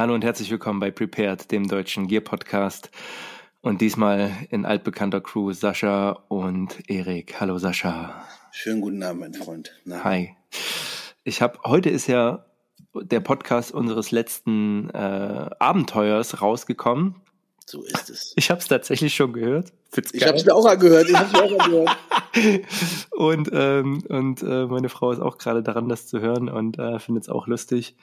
Hallo und herzlich willkommen bei Prepared, dem deutschen Gear Podcast. Und diesmal in altbekannter Crew Sascha und Erik. Hallo Sascha. Schönen guten Abend, mein Freund. Na. Hi. Ich habe heute ist ja der Podcast unseres letzten äh, Abenteuers rausgekommen. So ist es. Ich habe es tatsächlich schon gehört. Find's ich habe es mir auch angehört. Ich hab's mir auch angehört. und ähm, und äh, meine Frau ist auch gerade daran, das zu hören und äh, findet es auch lustig.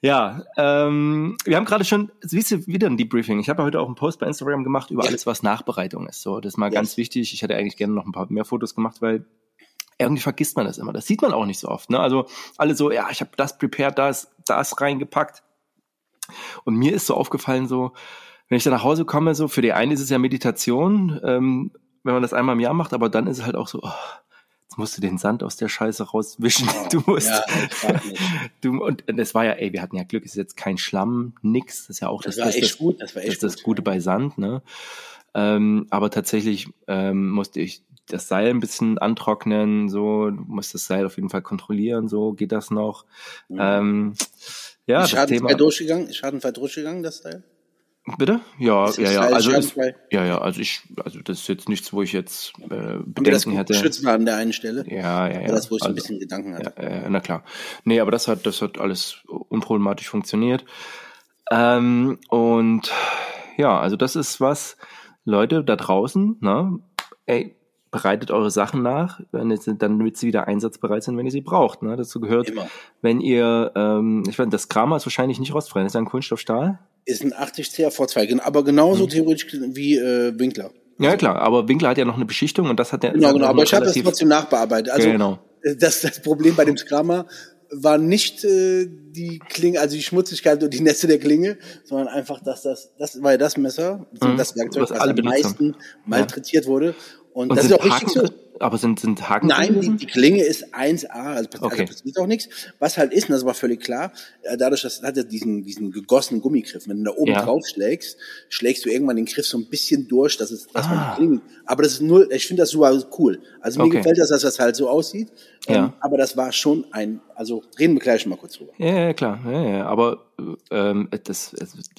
Ja, ähm, wir haben gerade schon, siehst du, wieder ein Debriefing. Ich habe heute auch einen Post bei Instagram gemacht über ja. alles, was Nachbereitung ist. So, das ist mal yes. ganz wichtig. Ich hätte eigentlich gerne noch ein paar mehr Fotos gemacht, weil irgendwie vergisst man das immer. Das sieht man auch nicht so oft. Ne? Also alle so, ja, ich habe das prepared, das, das reingepackt. Und mir ist so aufgefallen, so, wenn ich dann nach Hause komme, so, für die einen ist es ja Meditation, ähm, wenn man das einmal im Jahr macht, aber dann ist es halt auch so, oh, Jetzt musst du den Sand aus der Scheiße rauswischen. Oh, du musst. Ja, du, und das war ja, ey, wir hatten ja Glück, es ist jetzt kein Schlamm, nix. Das ist ja auch das, das, war echt das, gut. Das, war echt das, das Gute bei Sand, ne? Ähm, aber tatsächlich ähm, musste ich das Seil ein bisschen antrocknen, so, du musst das Seil auf jeden Fall kontrollieren, so geht das noch. Mhm. Ähm, ja, ist das Thema. durchgegangen? Ist schadenfrei durchgegangen, das Seil? Bitte? Ja, ja, ja. Also ist, ja, ja. Also ich, also das ist jetzt nichts, wo ich jetzt äh, Bedenken hätte. Schützen an der einen Stelle. Ja, ja, ja. Das, wo ich also, ein bisschen Gedanken hatte. Ja, äh, na klar. Nee, aber das hat, das hat alles unproblematisch funktioniert. Ähm, und ja, also das ist was, Leute da draußen, ne? Ey, bereitet eure Sachen nach, damit sie wieder einsatzbereit sind, wenn ihr sie braucht. Ne? Dazu gehört, Immer. wenn ihr, ähm, ich weiß, das Kramer ist wahrscheinlich nicht rostfrei, das ist ein Kunststoffstahl. Ist ein 80 CAV2, aber genauso mhm. theoretisch wie äh, Winkler. Ja, klar, aber Winkler hat ja noch eine Beschichtung und das hat der. Genau, genau, aber ich habe das trotzdem nachbearbeitet. Also genau. das, das Problem bei dem Skrammer war nicht äh, die Klinge, also die Schmutzigkeit und die Nässe der Klinge, sondern einfach, dass das, das war ja das Messer, mhm. das Werkzeug, was, was am meisten malträtiert ja. wurde. Und, und das ist auch richtig so. Aber sind, sind Haken? Nein, die, die Klinge ist 1A, also, okay. also passiert auch nichts. Was halt ist, und das war völlig klar, äh, dadurch, dass hat er diesen, diesen gegossenen Gummigriff. Wenn du da oben ja. drauf schlägst, schlägst du irgendwann den Griff so ein bisschen durch, dass es, dass ah. man die Klinge, aber das ist null, ich finde das super cool. Also mir okay. gefällt das, dass das halt so aussieht. Ähm, ja. aber das war schon ein, also reden wir gleich mal kurz drüber. Ja, ja klar, ja, ja. aber ähm, das,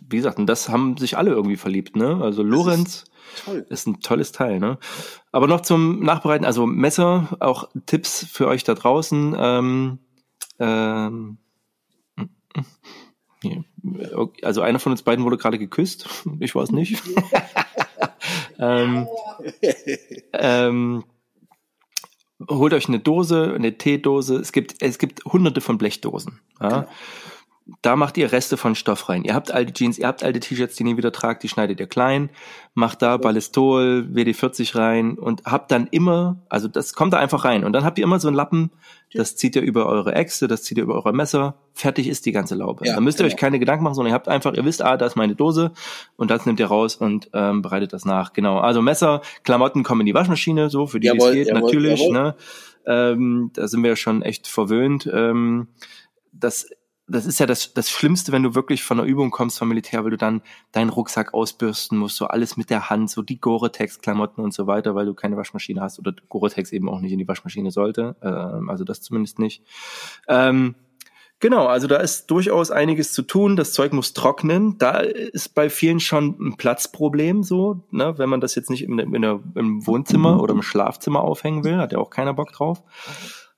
wie gesagt, und das haben sich alle irgendwie verliebt, ne? Also Lorenz Toll. Ist ein tolles Teil, ne? Aber noch zum Nachbereiten, also Messer, auch Tipps für euch da draußen. Ähm, ähm, also einer von uns beiden wurde gerade geküsst. Ich weiß nicht. ähm, ähm, holt euch eine Dose, eine Teedose. Es gibt, es gibt hunderte von Blechdosen. Ja? Genau da macht ihr Reste von Stoff rein. Ihr habt alte Jeans, ihr habt alte T-Shirts, die ihr nie wieder tragt, die schneidet ihr klein, macht da Ballistol, WD-40 rein und habt dann immer, also das kommt da einfach rein und dann habt ihr immer so einen Lappen, das zieht ihr über eure Äxte, das zieht ihr über eure Messer, fertig ist die ganze Laube. Ja, da müsst ihr genau. euch keine Gedanken machen, sondern ihr habt einfach, ihr wisst, ah, da ist meine Dose und das nimmt ihr raus und ähm, bereitet das nach. Genau, also Messer, Klamotten kommen in die Waschmaschine, so für die, jawohl, es geht, jawohl, natürlich. Jawohl. Ne? Ähm, da sind wir ja schon echt verwöhnt. Ähm, das das ist ja das, das Schlimmste, wenn du wirklich von der Übung kommst vom Militär, weil du dann deinen Rucksack ausbürsten musst, so alles mit der Hand, so die Gore-Tex-Klamotten und so weiter, weil du keine Waschmaschine hast oder Gore-Tex eben auch nicht in die Waschmaschine sollte, ähm, also das zumindest nicht. Ähm, genau, also da ist durchaus einiges zu tun. Das Zeug muss trocknen. Da ist bei vielen schon ein Platzproblem so, ne? wenn man das jetzt nicht in, in der, im Wohnzimmer oder im Schlafzimmer aufhängen will, hat ja auch keiner Bock drauf.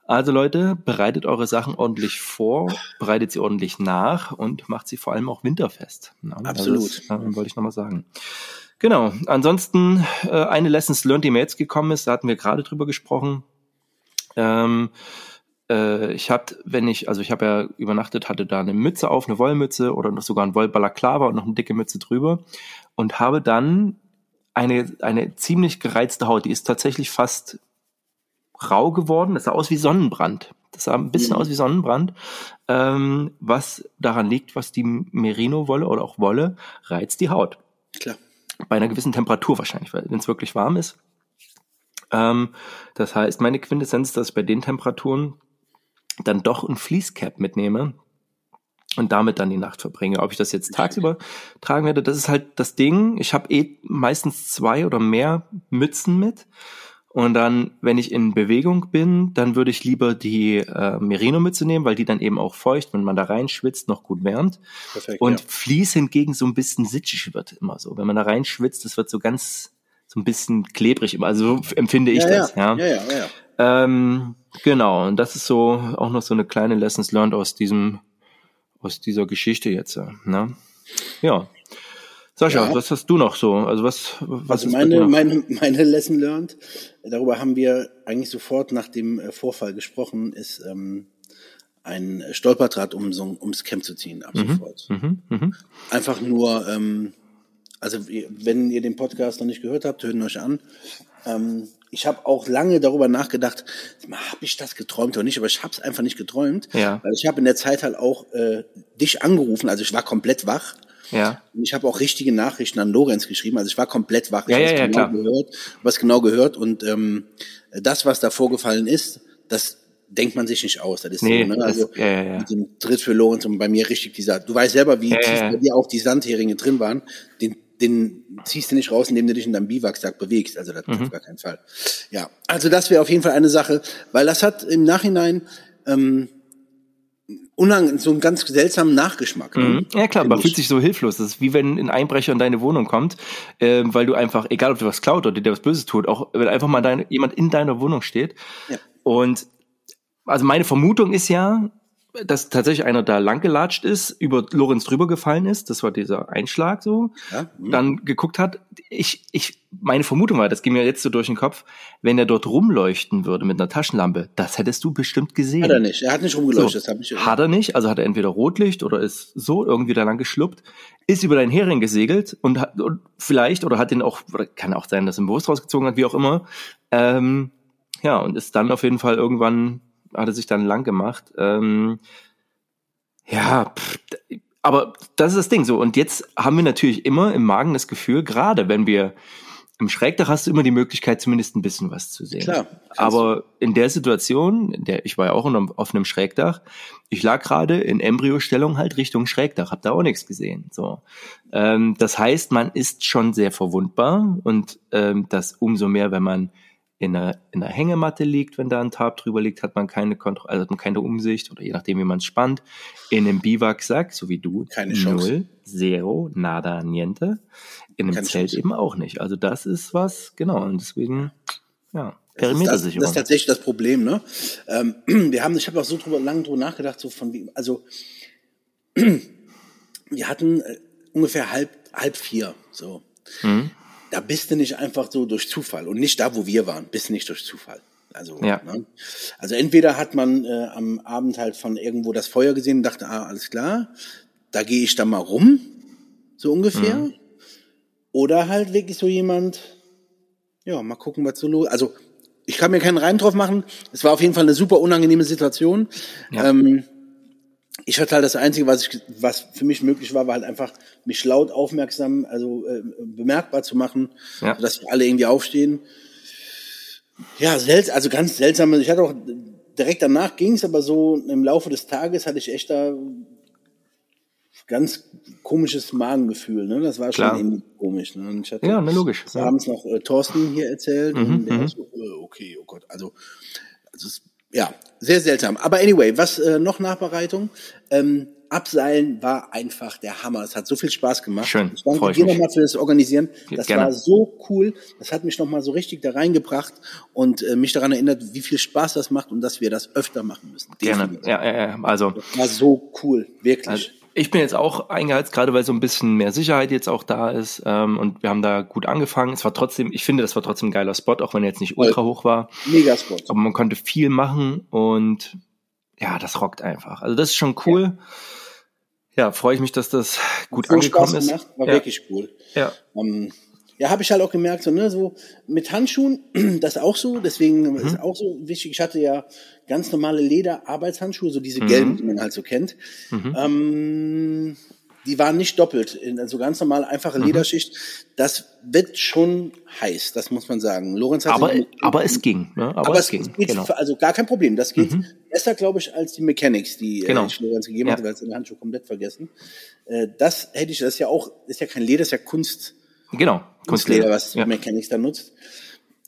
Also Leute, bereitet eure Sachen ordentlich vor, bereitet sie ordentlich nach und macht sie vor allem auch winterfest. Ja, Absolut. Das, äh, wollte ich nochmal sagen. Genau. Ansonsten äh, eine Lessons learned, die mir jetzt gekommen ist, da hatten wir gerade drüber gesprochen. Ähm, äh, ich habe, wenn ich, also ich habe ja übernachtet, hatte da eine Mütze auf, eine Wollmütze oder noch sogar ein Wollbalaklava und noch eine dicke Mütze drüber und habe dann eine, eine ziemlich gereizte Haut, die ist tatsächlich fast rau geworden. Das sah aus wie Sonnenbrand. Das sah ein bisschen mhm. aus wie Sonnenbrand, ähm, was daran liegt, was die Merino-Wolle oder auch Wolle reizt die Haut. Klar. Bei einer gewissen Temperatur wahrscheinlich, wenn es wirklich warm ist. Ähm, das heißt, meine Quintessenz ist, dass ich bei den Temperaturen dann doch ein Fleececap mitnehme und damit dann die Nacht verbringe. Ob ich das jetzt tagsüber tragen werde, das ist halt das Ding. Ich habe eh meistens zwei oder mehr Mützen mit Und dann, wenn ich in Bewegung bin, dann würde ich lieber die äh, Merino-Mütze nehmen, weil die dann eben auch feucht, wenn man da reinschwitzt, noch gut wärmt. Perfekt, und ja. Vlies hingegen so ein bisschen sitschig wird immer so. Wenn man da reinschwitzt, das wird so ganz, so ein bisschen klebrig immer. Also so empfinde ich ja, das. Ja, ja, ja. ja, ja. Ähm, genau. Und das ist so auch noch so eine kleine Lessons learned aus diesem, aus dieser Geschichte jetzt. Ne? Ja. Sascha, ja. was hast du noch so? Also was, was also meine, meine, meine Lesson learned, darüber haben wir eigentlich sofort nach dem äh, Vorfall gesprochen, ist ähm, ein Stolperdraht, um so, ums Camp zu ziehen, ab mhm. sofort. Mhm. Mhm. Einfach nur, ähm, also wenn ihr den Podcast noch nicht gehört habt, hört ihn euch an. Ähm, ich habe auch lange darüber nachgedacht, habe ich das geträumt oder nicht, aber ich habe es einfach nicht geträumt, ja. weil ich habe in der Zeit halt auch äh, dich angerufen, also ich war komplett wach ja. Und ich habe auch richtige Nachrichten an Lorenz geschrieben. Also ich war komplett wach. Ich ja, ja, ja, genau klar. gehört, was genau gehört. Und ähm, das, was da vorgefallen ist, das denkt man sich nicht aus. Das ist nee, so, ne? Also das, ja, ja, ja. mit dem Tritt für Lorenz und bei mir richtig dieser. Du weißt selber, wie ja, tief bei dir auch die Sandheringe drin waren. Den, den ziehst du nicht raus, indem du dich in deinem Biwaksack bewegst. Also das mhm. auf gar keinen Fall. Ja, also das wäre auf jeden Fall eine Sache, weil das hat im Nachhinein ähm, unang so einen ganz seltsamen Nachgeschmack. Ne? Mhm. Ja klar, man fühlt sich so hilflos. Das ist wie wenn ein Einbrecher in deine Wohnung kommt, äh, weil du einfach, egal ob du was klaut oder dir was Böses tut, auch wenn einfach mal deine, jemand in deiner Wohnung steht. Ja. Und also meine Vermutung ist ja, dass tatsächlich einer da langgelatscht ist, über Lorenz drüber gefallen ist, das war dieser Einschlag so, ja, mhm. dann geguckt hat. Ich, ich, meine Vermutung war, das ging mir jetzt so durch den Kopf, wenn er dort rumleuchten würde mit einer Taschenlampe, das hättest du bestimmt gesehen. Hat er nicht, er hat nicht rumgeleuchtet. So, das hab ich hat er nicht, also hat er entweder Rotlicht oder ist so irgendwie da lang geschluppt, ist über deinen Hering gesegelt und, hat, und vielleicht, oder hat den auch, kann auch sein, dass er ihn bewusst rausgezogen hat, wie auch immer, ähm, ja, und ist dann auf jeden Fall irgendwann hat er sich dann lang gemacht. Ähm, ja, pff, aber das ist das Ding so. Und jetzt haben wir natürlich immer im Magen das Gefühl, gerade wenn wir im Schrägdach hast du immer die Möglichkeit, zumindest ein bisschen was zu sehen. Klar. Aber in der Situation, in der ich war ja auch auf einem Schrägdach, ich lag gerade in Embryostellung halt Richtung Schrägdach, hab da auch nichts gesehen. So, ähm, das heißt, man ist schon sehr verwundbar und ähm, das umso mehr, wenn man in einer, in einer Hängematte liegt, wenn da ein Tarp drüber liegt, hat man keine Kontrolle, also hat man keine Umsicht oder je nachdem, wie man es spannt. In einem Biwaksack, so wie du, keine Chance. null, zero, nada, niente. In einem keine Zelt Chance. eben auch nicht. Also das ist was, genau, und deswegen, ja. Perimetersicherung. Das, das ist tatsächlich das Problem, ne? Ähm, wir haben, ich habe auch so drüber, lange drüber nachgedacht, so von wie, also wir hatten äh, ungefähr halb, halb vier, so. Mhm da bist du nicht einfach so durch Zufall und nicht da, wo wir waren, bist du nicht durch Zufall. Also, ja. ne? also entweder hat man äh, am Abend halt von irgendwo das Feuer gesehen und dachte, ah, alles klar, da gehe ich da mal rum, so ungefähr. Mhm. Oder halt wirklich so jemand, ja, mal gucken, was so los. Also ich kann mir keinen Reim drauf machen. Es war auf jeden Fall eine super unangenehme Situation. Ja. Ähm, ich hatte halt das Einzige, was ich, was für mich möglich war, war halt einfach mich laut aufmerksam, also äh, bemerkbar zu machen, ja. dass alle irgendwie aufstehen. Ja, seltsam, also ganz seltsam. Ich hatte auch direkt danach ging es, aber so im Laufe des Tages hatte ich echt da ganz komisches Magengefühl. Ne? Das war schon Klar. irgendwie komisch. Ne? Und ich hatte ja, ne, logisch. abends noch äh, Thorsten hier erzählt mhm, und der mhm. so, äh, okay, oh Gott, also, also es ja, sehr seltsam. Aber anyway, was äh, noch Nachbereitung? Ähm, Abseilen war einfach der Hammer. Es hat so viel Spaß gemacht. Schön. Ich danke dir nochmal für das Organisieren. Das Gerne. war so cool. Das hat mich nochmal so richtig da reingebracht und äh, mich daran erinnert, wie viel Spaß das macht und dass wir das öfter machen müssen. Definitiv. Gerne. Ja, ja, ja. Also. Das war so cool. Wirklich. Also, ich bin jetzt auch eingeheizt, gerade weil so ein bisschen mehr Sicherheit jetzt auch da ist. Ähm, und wir haben da gut angefangen. Es war trotzdem, ich finde, das war trotzdem ein geiler Spot, auch wenn er jetzt nicht ultra hoch war. Mega Spot. Aber man konnte viel machen und ja, das rockt einfach. Also das ist schon cool. Ja, ja freue ich mich, dass das gut angekommen Spaß gemacht, ist. War ja. wirklich cool. Ja. Um, ähm, ja, habe ich halt auch gemerkt, so, ne, so mit Handschuhen, das auch so, deswegen mhm. ist auch so wichtig. Ich hatte ja ganz normale Leder-Arbeitshandschuhe, so diese gelben, mhm. die man halt so kennt. Mhm. Ähm, die waren nicht doppelt, also ganz normal einfache mhm. Lederschicht. Das wird schon heiß, das muss man sagen. Lorenz hat aber, aber es ging, ne? aber, aber es, ging. Geht, genau. Also gar kein Problem. Das geht mhm. besser, glaube ich, als die Mechanics, die äh, genau. äh, Lorenz gegeben ja. hat, weil es in der Handschuh komplett vergessen. Äh, das hätte ich, das ist ja auch, ist ja kein Leder, das ist ja Kunst. Genau, Kunstleder, was ja. Mechanics da nutzt.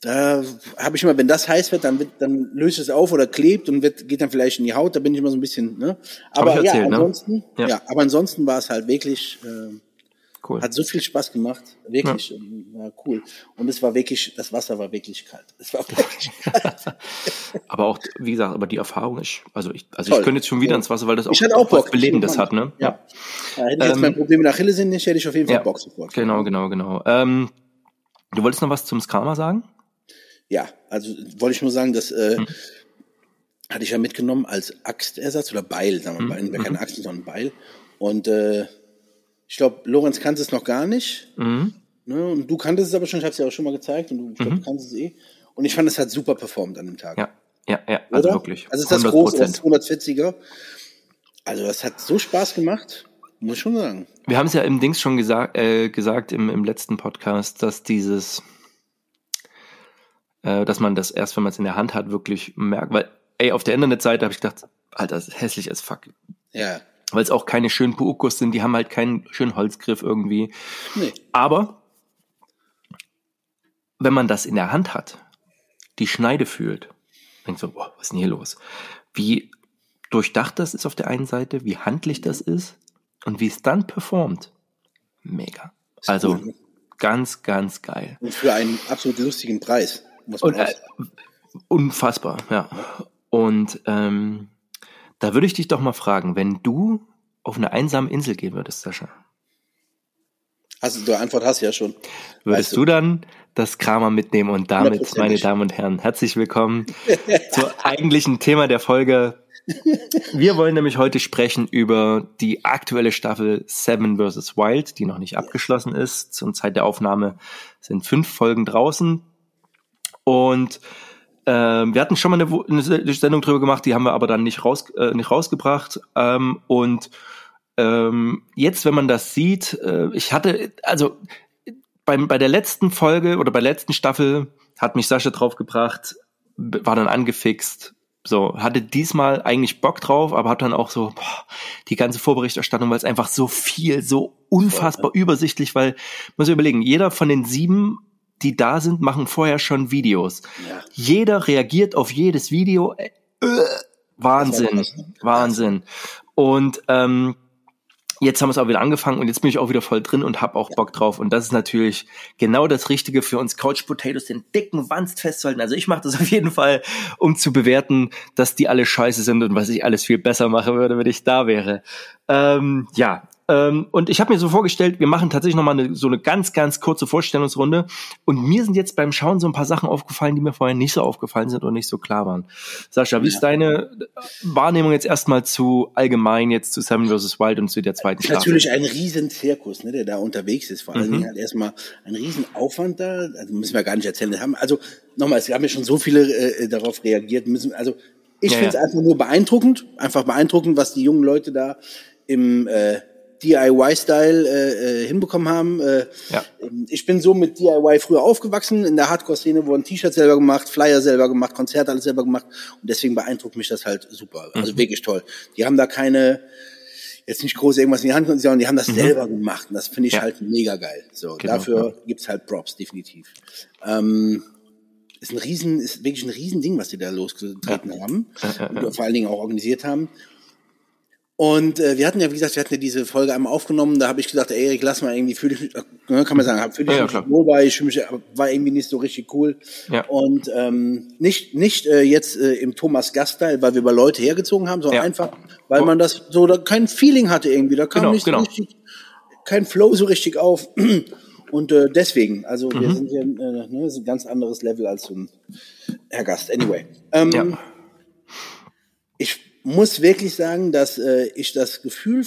Da habe ich immer, wenn das heiß wird, dann wird, dann löst es auf oder klebt und wird, geht dann vielleicht in die Haut. Da bin ich immer so ein bisschen. Ne? Aber erzählt, ja, ne? ansonsten, ne? ja. ja. aber ansonsten war es halt wirklich. Äh, Cool. Hat so viel Spaß gemacht, wirklich, ja. war cool. Und es war wirklich, das Wasser war wirklich kalt. Es war wirklich kalt. aber auch, wie gesagt, aber die Erfahrung ist, also ich, also ich könnte jetzt schon wieder ja. ins Wasser, weil das auch, ich auch, auch was Belebendes hat, ne? Ja. ja. Hätte ich jetzt ähm, mein Problem mit Achillessehnen nicht, hätte ich auf jeden Fall Bock sofort. Genau, genau, genau. Ähm, du wolltest noch was zum Skama sagen? Ja, also wollte ich nur sagen, dass äh, hm. hatte ich ja mitgenommen als Axtersatz oder Beil, sagen wir mal, mhm. keine Axt, sondern Beil. Und äh, ich glaube, Lorenz kannte es noch gar nicht. Mhm. Ne? Und du kanntest es aber schon, ich habe es ja auch schon mal gezeigt und du, ich glaube, mhm. du kanntest es eh. Und ich fand, es hat super performt an dem Tag. Ja, ja, ja, also Oder? wirklich. Also es ist das große, das 240er. Also das hat so Spaß gemacht, muss ich schon sagen. Wir haben es ja im Dings schon gesagt, äh, gesagt im, im letzten Podcast, dass dieses, äh, dass man das erst, wenn man es in der Hand hat, wirklich merkt. Weil, ey, auf der Internetseite habe ich gedacht, Alter, das ist hässlich als fuck. Ja weil es auch keine schönen Puukos sind, die haben halt keinen schönen Holzgriff irgendwie. Nee. Aber wenn man das in der Hand hat, die Schneide fühlt, denkt so, boah, was ist denn hier los? Wie durchdacht das ist auf der einen Seite, wie handlich das ist und wie es dann performt. Mega. Also cool, ne? ganz, ganz geil. Und für einen absolut lustigen Preis. Muss man und, äh, unfassbar, ja. Und ähm, da würde ich dich doch mal fragen, wenn du auf eine einsame Insel gehen würdest, Sascha. Also du Antwort hast ja schon. Würdest weißt du dann das Kramer mitnehmen und damit, meine Damen und Herren, herzlich willkommen zum eigentlichen Thema der Folge. Wir wollen nämlich heute sprechen über die aktuelle Staffel Seven vs. Wild, die noch nicht abgeschlossen ist. Zum Zeit der Aufnahme sind fünf Folgen draußen. Und ähm, wir hatten schon mal eine, eine, Sendung drüber gemacht, die haben wir aber dann nicht, raus, äh, nicht rausgebracht. Ähm, und ähm, jetzt, wenn man das sieht, äh, ich hatte, also beim, bei der letzten Folge oder bei der letzten Staffel hat mich Sascha draufgebracht, war dann angefixt, so, hatte diesmal eigentlich Bock drauf, aber hat dann auch so boah, die ganze Vorberichterstattung, weil es einfach so viel, so unfassbar übersichtlich, weil, muss ich überlegen, jeder von den sieben die da sind, machen vorher schon Videos. Ja. Jeder reagiert auf jedes Video. Äh, Wahnsinn, Wahnsinn. Und ähm, jetzt haben wir es auch wieder angefangen und jetzt bin ich auch wieder voll drin und hab auch Bock drauf. Und das ist natürlich genau das Richtige für uns Couch Potatoes, den dicken Wanst festzuhalten. Also ich mache das auf jeden Fall, um zu bewerten, dass die alle scheiße sind und was ich alles viel besser machen würde, wenn ich da wäre. Ähm, ja, ähm, und ich habe mir so vorgestellt, wir machen tatsächlich nochmal eine, so eine ganz, ganz kurze Vorstellungsrunde. Und mir sind jetzt beim Schauen so ein paar Sachen aufgefallen, die mir vorher nicht so aufgefallen sind und nicht so klar waren. Sascha, wie ist deine Wahrnehmung jetzt erstmal zu allgemein jetzt zu Seven vs. Wild und zu der zweiten Staffel? Natürlich ein riesen Zirkus, ne, der da unterwegs ist. Vor allen mhm. Dingen halt erstmal ein riesen Aufwand da. Also müssen wir gar nicht erzählen. haben, also nochmal, es haben ja schon so viele äh, darauf reagiert. Müssen, also ich ja, finde es ja. einfach nur beeindruckend, einfach beeindruckend, was die jungen Leute da im äh, DIY-Style äh, äh, hinbekommen haben. Äh, ja. Ich bin so mit DIY früher aufgewachsen. In der Hardcore-Szene wurden T-Shirts selber gemacht, Flyer selber gemacht, Konzerte alles selber gemacht. Und deswegen beeindruckt mich das halt super. Also mhm. wirklich toll. Die haben da keine, jetzt nicht groß irgendwas in die Hand, sondern die haben das mhm. selber gemacht. Und das finde ich ja. halt mega geil. So, genau, dafür ja. gibt's halt Props, definitiv. Ähm, ist ein riesen, ist wirklich ein riesen Ding, was die da losgetreten ja. haben. Und vor allen Dingen auch organisiert haben. Und äh, wir hatten ja, wie gesagt, wir hatten ja diese Folge einmal aufgenommen, da habe ich gesagt, ey, Erik, lass mal irgendwie, fühle ich mich, äh, kann man sagen, fühle ich ja, mich ja, wohl bei, ich mich, war irgendwie nicht so richtig cool. Ja. Und ähm, nicht nicht äh, jetzt äh, im Thomas Gastteil, weil wir über Leute hergezogen haben, sondern ja. einfach, weil man das so, da kein Feeling hatte irgendwie, da kam genau, nicht genau. richtig, kein Flow so richtig auf. Und äh, deswegen, also mhm. wir sind hier, äh, ne, ist ein ganz anderes Level als so ein Herr Gast. Anyway. Ähm, ja. Ich muss wirklich sagen, dass äh, ich das Gefühl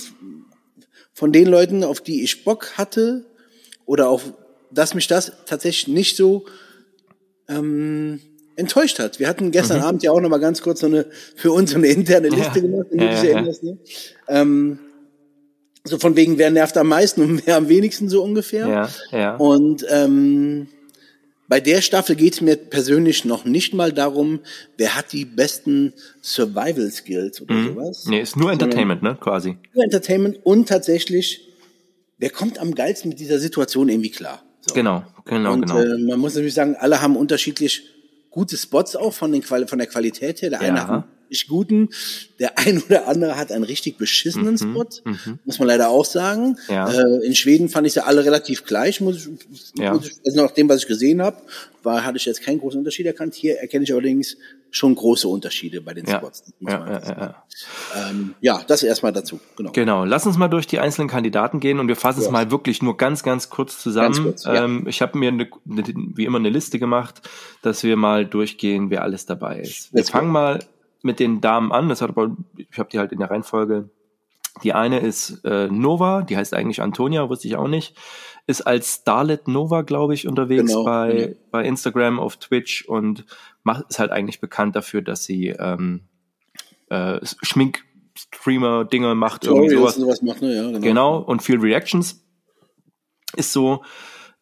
von den Leuten, auf die ich Bock hatte, oder auf, dass mich das tatsächlich nicht so ähm, enttäuscht hat. Wir hatten gestern mhm. Abend ja auch noch mal ganz kurz so eine für uns so eine interne Liste ja. gemacht, wenn du dich erinnerst. Ne? Ähm, so von wegen, wer nervt am meisten und wer am wenigsten so ungefähr. Ja, ja. Und ähm, bei der Staffel geht es mir persönlich noch nicht mal darum, wer hat die besten Survival Skills oder mhm. sowas. Nee, ist nur Entertainment, ne, quasi. Nur Entertainment und tatsächlich, wer kommt am geilsten mit dieser Situation irgendwie klar? So. Genau, genau, und, genau. Äh, man muss natürlich sagen, alle haben unterschiedlich gute Spots auch von, den Quali von der Qualität her. Der Ja. eine hat richtig guten, der ein oder andere hat einen richtig beschissenen Spot, muss man leider auch sagen. Mhm, Ja. Äh, in Schweden fand ich sie alle relativ gleich, muss ich, Ja. muss ich also nach dem, was ich gesehen habe, war, hatte ich jetzt keinen großen Unterschied erkannt. Hier erkenne ich allerdings schon große Unterschiede bei den Ja. Spots. Ja, ja, ja, ja. Ähm, ja, das erstmal dazu. Genau. Genau, lass uns mal durch die einzelnen Kandidaten gehen und wir fassen es Ja. mal wirklich nur ganz, ganz kurz zusammen. Ganz kurz, ja. ähm, ich habe mir eine, eine, wie immer eine Liste gemacht, dass wir mal durchgehen, wer alles dabei ist. Wir Let's go. fangen mal mit den Damen an. Das hat aber, ich habe die halt in der Reihenfolge. Die eine ist äh, Nova, die heißt eigentlich Antonia, wusste ich auch nicht. Ist als Starlet Nova, glaube ich, unterwegs Genau, bei, genau. bei Instagram, auf Twitch und macht, ist halt eigentlich bekannt dafür, dass sie ähm, äh, Schminkstreamer-Dinge macht, irgendwie Tutorials sowas. und sowas macht, ne? Ja, genau. Genau, und viel Reactions ist so,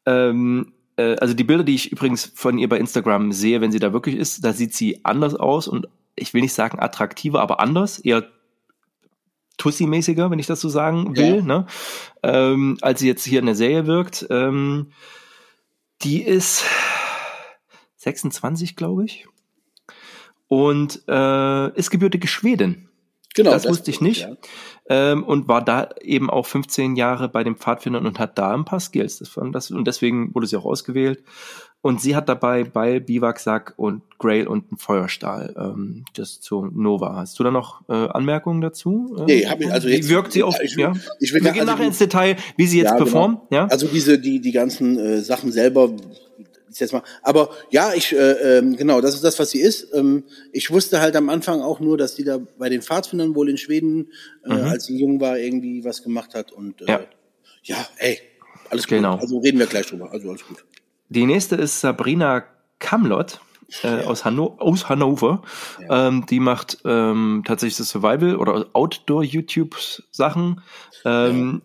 ähm, äh, also die Bilder, die ich übrigens von ihr bei Instagram sehe, wenn sie da wirklich ist, da sieht sie anders aus und ich will nicht sagen attraktiver, aber anders, eher Tussi-mäßiger, wenn ich das so sagen will, Ja. ne? ähm, als sie jetzt hier in der Serie wirkt. Ähm, die ist 26, glaube ich. Und äh, ist gebürtige Schwedin. Genau, das, wusste ich nicht. Ja. Ähm, und war da eben auch 15 Jahre bei den Pfadfindern und hat da ein paar Skills. Das das, und deswegen wurde sie auch ausgewählt. Und sie hat dabei Beil, Biwaksack und Grail und einen Feuerstahl. Ähm, das zu Nova. Hast du da noch äh, Anmerkungen dazu? Ähm, Nee, hab ich- also Wie jetzt- wirkt sie auf? ich will- ja? ich will Wir gehen also nachher ins Detail, wie sie jetzt Ja, performt. genau. Ja? Also diese, die, die ganzen äh, Sachen selber, jetzt mal, aber ja, ich, äh, ähm, genau, das ist das, was sie ist. Ähm, ich wusste halt am Anfang auch nur, dass die da bei den Pfadfindern wohl in Schweden, äh, als sie jung war, irgendwie was gemacht hat und äh, Mhm. Ja. ja. ey, alles gut. Genau. Also reden wir gleich drüber. Also alles gut. Die nächste ist Sabrina Kamlott äh, aus, Hanno aus Hannover. Ähm, die macht ähm, tatsächlich so Survival oder Outdoor-YouTube-Sachen. Ähm,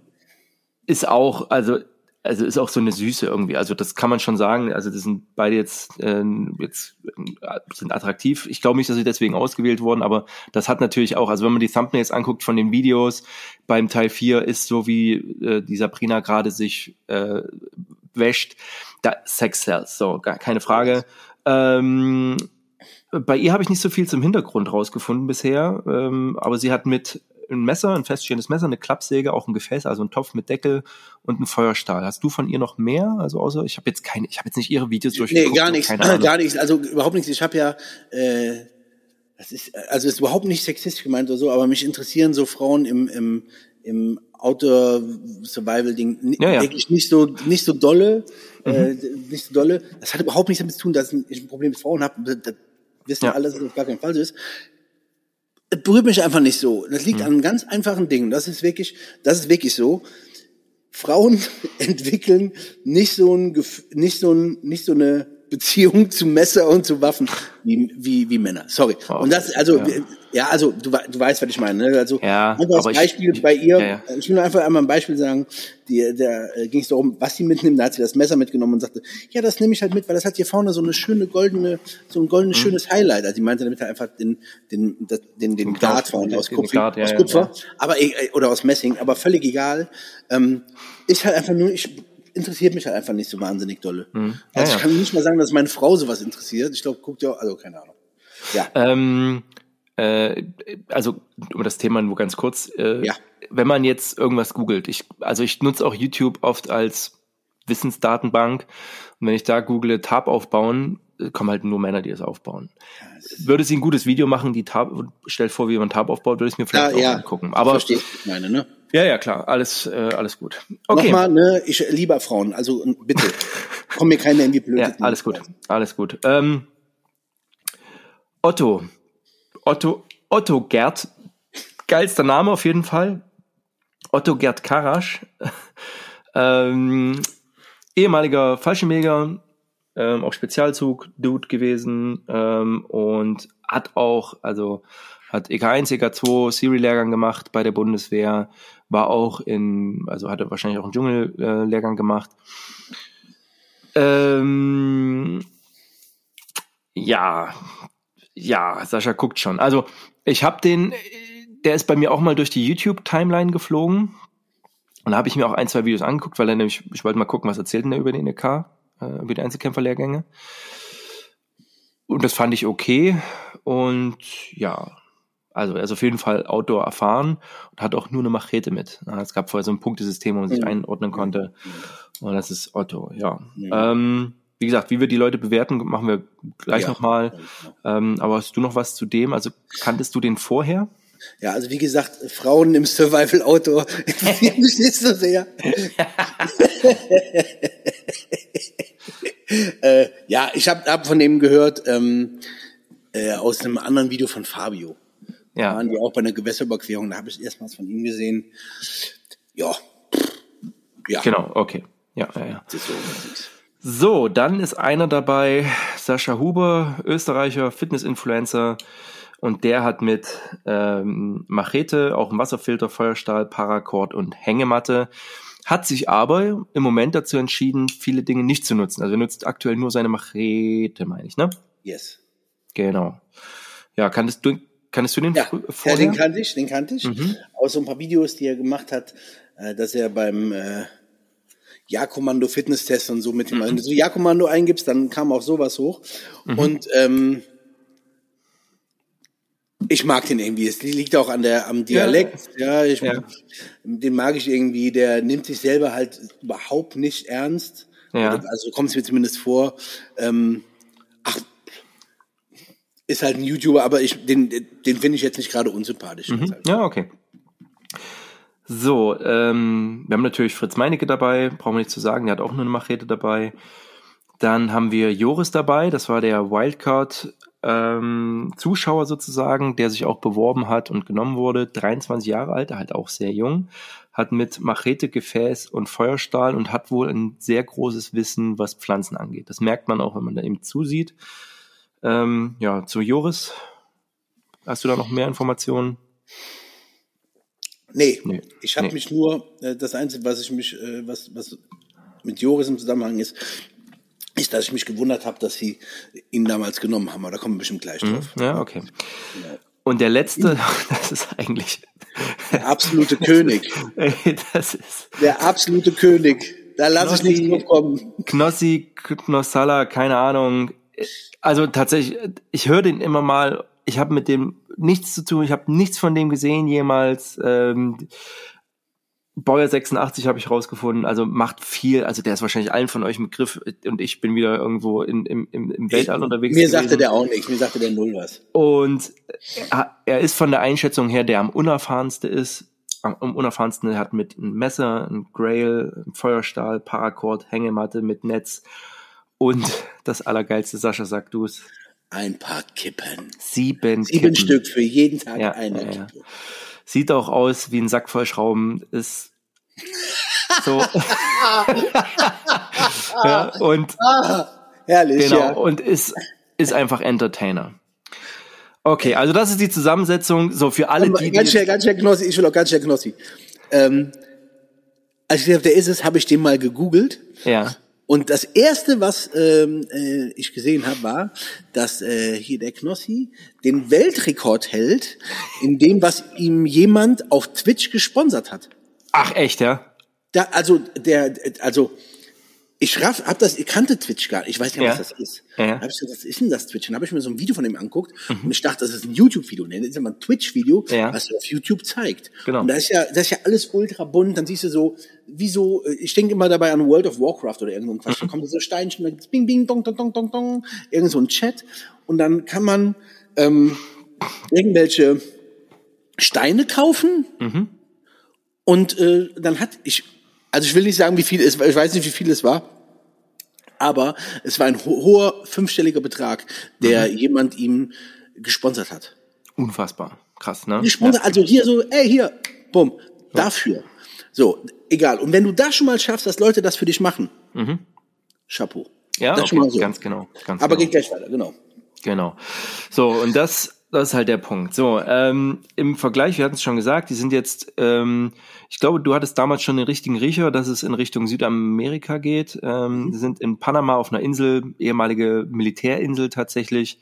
Ist auch, also, also ist auch so eine Süße irgendwie. Also das kann man schon sagen. Also das sind beide jetzt, ähm, jetzt äh, sind attraktiv. Ich glaube nicht, dass sie deswegen ausgewählt wurden, aber das hat natürlich auch, also wenn man die Thumbnails anguckt von den Videos, beim Teil 4 ist so wie äh, die Sabrina gerade sich äh, wäscht, da Sex sells, so, gar keine Frage. Ähm, bei ihr habe ich nicht so viel zum Hintergrund rausgefunden bisher, ähm, aber sie hat mit ein Messer, ein feststehendes Messer, eine Klappsäge, auch ein Gefäß, also ein Topf mit Deckel und ein Feuerstahl. Hast du von ihr noch mehr? Also außer ich habe jetzt keine, ich habe jetzt nicht ihre Videos Nee, durchgeguckt. gar nichts, gar nichts, also überhaupt nichts. Ich habe ja, äh, das ist, also ist überhaupt nicht sexistisch gemeint oder so, aber mich interessieren so Frauen im, im, im Outdoor-Survival-Ding ni- Ja, ja. wirklich nicht so, nicht so dolle, äh, nicht so dolle. Das hat überhaupt nichts damit zu tun, dass ich ein Problem mit Frauen habe. Das wissen Ja. alle, dass das auf gar keinen Fall so ist. Es berührt mich einfach nicht so. Das liegt an einem ganz einfachen Ding. Das ist wirklich, das ist wirklich so. Frauen entwickeln nicht so ein, nicht so ein, nicht so eine Beziehung zu Messer und zu Waffen wie, wie, wie Männer. Sorry. Oh, und das, also, ja. ja, also, du, du weißt, was ich meine, ne? Also, Ja, einfach als Beispiel ich- bei ihr, ja, ja. ich will einfach einmal ein Beispiel sagen, die, da äh, ging es darum, was sie mitnimmt, da hat sie das Messer mitgenommen und sagte, ja, das nehme ich halt mit, weil das hat hier vorne so eine schöne goldene, so ein goldenes, Mhm. schönes Highlight. Also, sie meinte damit halt einfach den, den, den, den, Knauf, Dart vorne den- aus den Kupfer, Dart, ja, aus Kupfer aber eh- oder aus Messing, aber völlig egal. Ähm, ist halt einfach nur, ich interessiert mich halt einfach nicht so wahnsinnig dolle. Ja, also ich kann nicht mal sagen, dass meine Frau sowas interessiert. Ich glaube, guckt ja, auch- also keine Ahnung. Ja. Ähm, äh, also um das Thema nur ganz kurz. Äh, Ja. Wenn man jetzt irgendwas googelt, ich, also ich nutze auch YouTube oft als Wissensdatenbank und wenn ich da google Tab aufbauen, äh, kommen halt nur Männer, die es aufbauen. Würde sie ein gutes Video machen, die Tab, stell vor, wie man Tab aufbaut, würde ich mir vielleicht Ja, auch ja. angucken. Aber Verstehe, was ich meine, ne? Ja, ja, klar, alles, äh, alles gut. Okay. Nochmal, ne, ich liebe Frauen, also bitte, komm mir keine in die Blöde. Ja, alles gut, alles gut. Ähm, Otto, Otto, Otto Gerd, geilster Name auf jeden Fall. Otto Gerd Karasch, ähm, ehemaliger Fallschirmjäger, ähm, auch Spezialzug-Dude gewesen ähm, und hat auch, also hat E EK1, EK2 Siri-Lehrgang gemacht bei der Bundeswehr, war auch in, also hatte wahrscheinlich auch einen Dschungel-Lehrgang gemacht. Ähm, ja, ja, Sascha guckt schon. Also ich habe den, der ist bei mir auch mal durch die YouTube-Timeline geflogen. Und da habe ich mir auch ein, zwei Videos angeguckt, weil er nämlich, ich wollte mal gucken, was erzählt denn er über den NK, äh, über die Einzelkämpferlehrgänge. Und das fand ich okay. Und ja, also er ist auf jeden Fall Outdoor erfahren und hat auch nur eine Machete mit. Es gab vorher so ein Punktesystem, wo man sich mhm. einordnen konnte. Und das ist Otto, ja. Mhm. Ähm, wie gesagt, wie wir die Leute bewerten, machen wir gleich ja, nochmal. Ähm, aber hast du noch was zu dem? Also kanntest du den vorher? Ja, also wie gesagt, Frauen im Survival Outdoor interessieren mich nicht so sehr. äh, ja, ich habe hab von dem gehört ähm, äh, aus einem anderen Video von Fabio. Ja. Da waren die auch bei einer Gewässerüberquerung, da habe ich erstmals von ihm gesehen. Ja. Ja. Genau, okay. Ja, ja, ja. So, dann ist einer dabei, Sascha Huber, Österreicher, Fitness-Influencer. Und der hat mit ähm, Machete, auch Wasserfilter, Feuerstahl, Paracord und Hängematte, hat sich aber im Moment dazu entschieden, viele Dinge nicht zu nutzen. Also er nutzt aktuell nur seine Machete, meine ich, ne? Yes. Genau. Ja, kanntest du, Kannst du den ja, vorher? Ja, den kannte ich, den kannte ich. Mhm. Aus so ein paar Videos, die er gemacht hat, äh, dass er beim äh, Ja-Kommando Fitness-Test und so mit dem, mhm. wenn du so Ja-Kommando eingibst, dann kam auch sowas hoch. Mhm. Und ähm, ich mag den irgendwie. Es liegt auch an der am Dialekt. Ja, ja ich ja. den mag ich irgendwie. Der nimmt sich selber halt überhaupt nicht ernst. Ja. Also kommt es mir zumindest vor. Ähm, ist halt ein YouTuber, aber ich, den, den finde ich jetzt nicht gerade unsympathisch. Mhm. Ja, okay. So, ähm, wir haben natürlich Fritz Meinecke dabei, brauchen wir nicht zu sagen, der hat auch nur eine Machete dabei. Dann haben wir Joris dabei, das war der Wildcard ähm, Zuschauer sozusagen, der sich auch beworben hat und genommen wurde. 23 Jahre alt, halt auch sehr jung, hat mit Machete, Gefäß und Feuerstahl und hat wohl ein sehr großes Wissen, was Pflanzen angeht. Das merkt man auch, wenn man da eben zusieht. Ähm, ja, zu Joris. Hast du da noch mehr Informationen? Nee, nee. ich habe nee. mich nur, äh, das Einzige, was ich mich, äh, was, was mit Joris im Zusammenhang ist, ist, dass ich mich gewundert habe, dass sie ihn damals genommen haben. Aber da kommen wir bestimmt gleich mhm. drauf. Ja, okay. Und der letzte, das ist eigentlich. Der absolute König. das ist. Der absolute König. Da lasse ich nichts kommen. Knossi, Knossalla, keine Ahnung. Also tatsächlich, ich höre den immer mal. Ich habe mit dem nichts zu tun. Ich habe nichts von dem gesehen jemals. Ähm, Bauer 86 habe ich rausgefunden, also macht viel, also der ist wahrscheinlich allen von euch im Griff und ich bin wieder irgendwo in, im, im, im Weltall unterwegs. Mir gewesen. sagte der auch nichts, mir sagte der null was. Und er ist von der Einschätzung her, der am unerfahrenste ist, am unerfahrensten, er hat mit einem Messer, einem Grail, einem Feuerstahl, Paracord, Hängematte mit Netz und das Allergeilste, Sascha, sag du es. Ein paar Kippen. Sieben, Sieben Kippen. Stück für jeden Tag ja, eine ja, Kippe. Sieht auch aus wie ein Sack voll Schrauben. Ist so. ja, und herrlich. Genau, ja. und ist, ist einfach Entertainer. Okay, also das ist die Zusammensetzung. So für alle, die. Ganz schnell, ganz schnell, Knossi, ich will auch ganz schnell Knossi. Ähm, als ich gesagt der ist es, habe ich den mal gegoogelt. Ja. Und das erste, was ähm, äh, ich gesehen habe, war, dass äh, hier der Knossi den Weltrekord hält in dem, was ihm jemand auf Twitch gesponsert hat. Ach echt, ja? Da, also der, also ich raff, hab das, ich kannte Twitch gar nicht, ich weiß nicht, ja. was das ist. Ja. Hab ich gesagt, was ist denn das Twitch? Dann habe ich mir so ein Video von ihm angeguckt mhm. und ich dachte, das ist ein YouTube-Video. Nee, das ist mal ein Twitch-Video, ja. was er auf YouTube zeigt. Genau. Und da ist ja, das ist ja alles ultra bunt. Dann siehst du so, wie so, ich denke immer dabei an World of Warcraft oder irgendwo ein Quatsch. Mhm. Da kommt so Steinchen, dann gibt's bing, bing, dong, dong, dong, dong, dong, irgend so ein Chat. Und dann kann man ähm, irgendwelche Steine kaufen. Mhm. Und äh, dann hat ich also ich will nicht sagen, wie viel es, ich weiß nicht, wie viel es war, aber es war ein ho hoher fünfstelliger Betrag, der mhm. jemand ihm gesponsert hat. Unfassbar. Krass, ne? Gesponsert, also hier so, ey, hier, bumm, ja. dafür. So, egal. Und wenn du das schon mal schaffst, dass Leute das für dich machen, mhm. Chapeau. Ja, das okay, so. ganz genau. Ganz aber genau. geht gleich weiter, genau. Genau. So, und das das ist halt der Punkt. So, ähm, im Vergleich, wir hatten es schon gesagt, die sind jetzt, ähm, ich glaube, du hattest damals schon den richtigen Riecher, dass es in Richtung Südamerika geht. Ähm, die sind in Panama auf einer Insel, ehemalige Militärinsel tatsächlich.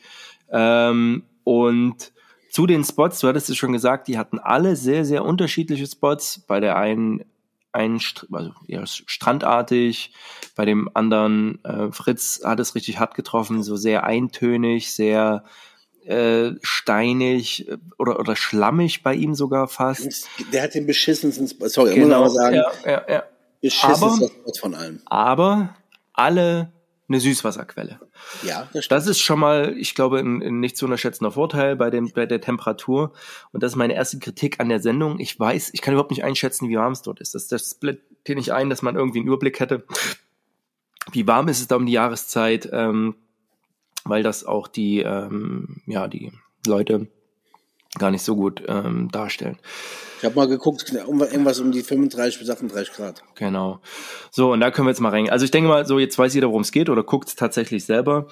Ähm, und zu den Spots, du hattest es schon gesagt, die hatten alle sehr, sehr unterschiedliche Spots. Bei der einen ein also eher strandartig, bei dem anderen äh, Fritz hat es richtig hart getroffen, so sehr eintönig, sehr äh, steinig äh, oder, oder schlammig bei ihm sogar fast. Der hat den beschissensten, sorry, genau, muss man sagen, ja, ja, ja. beschissensten aber, von allem. Aber alle eine Süßwasserquelle. Ja, das, stimmt. das ist schon mal, ich glaube, ein, ein nicht zu unterschätzender Vorteil bei, dem, bei der Temperatur. Und das ist meine erste Kritik an der Sendung. Ich weiß, ich kann überhaupt nicht einschätzen, wie warm es dort ist. Das, das split nicht ein, dass man irgendwie einen Überblick hätte. Wie warm ist es da um die Jahreszeit? Ähm, weil das auch die, ähm, ja, die Leute gar nicht so gut ähm, darstellen. Ich habe mal geguckt, irgendwas um die 35 bis 38 Grad. Genau. So, und da können wir jetzt mal rein. Also ich denke mal, so jetzt weiß jeder, worum es geht oder guckt es tatsächlich selber.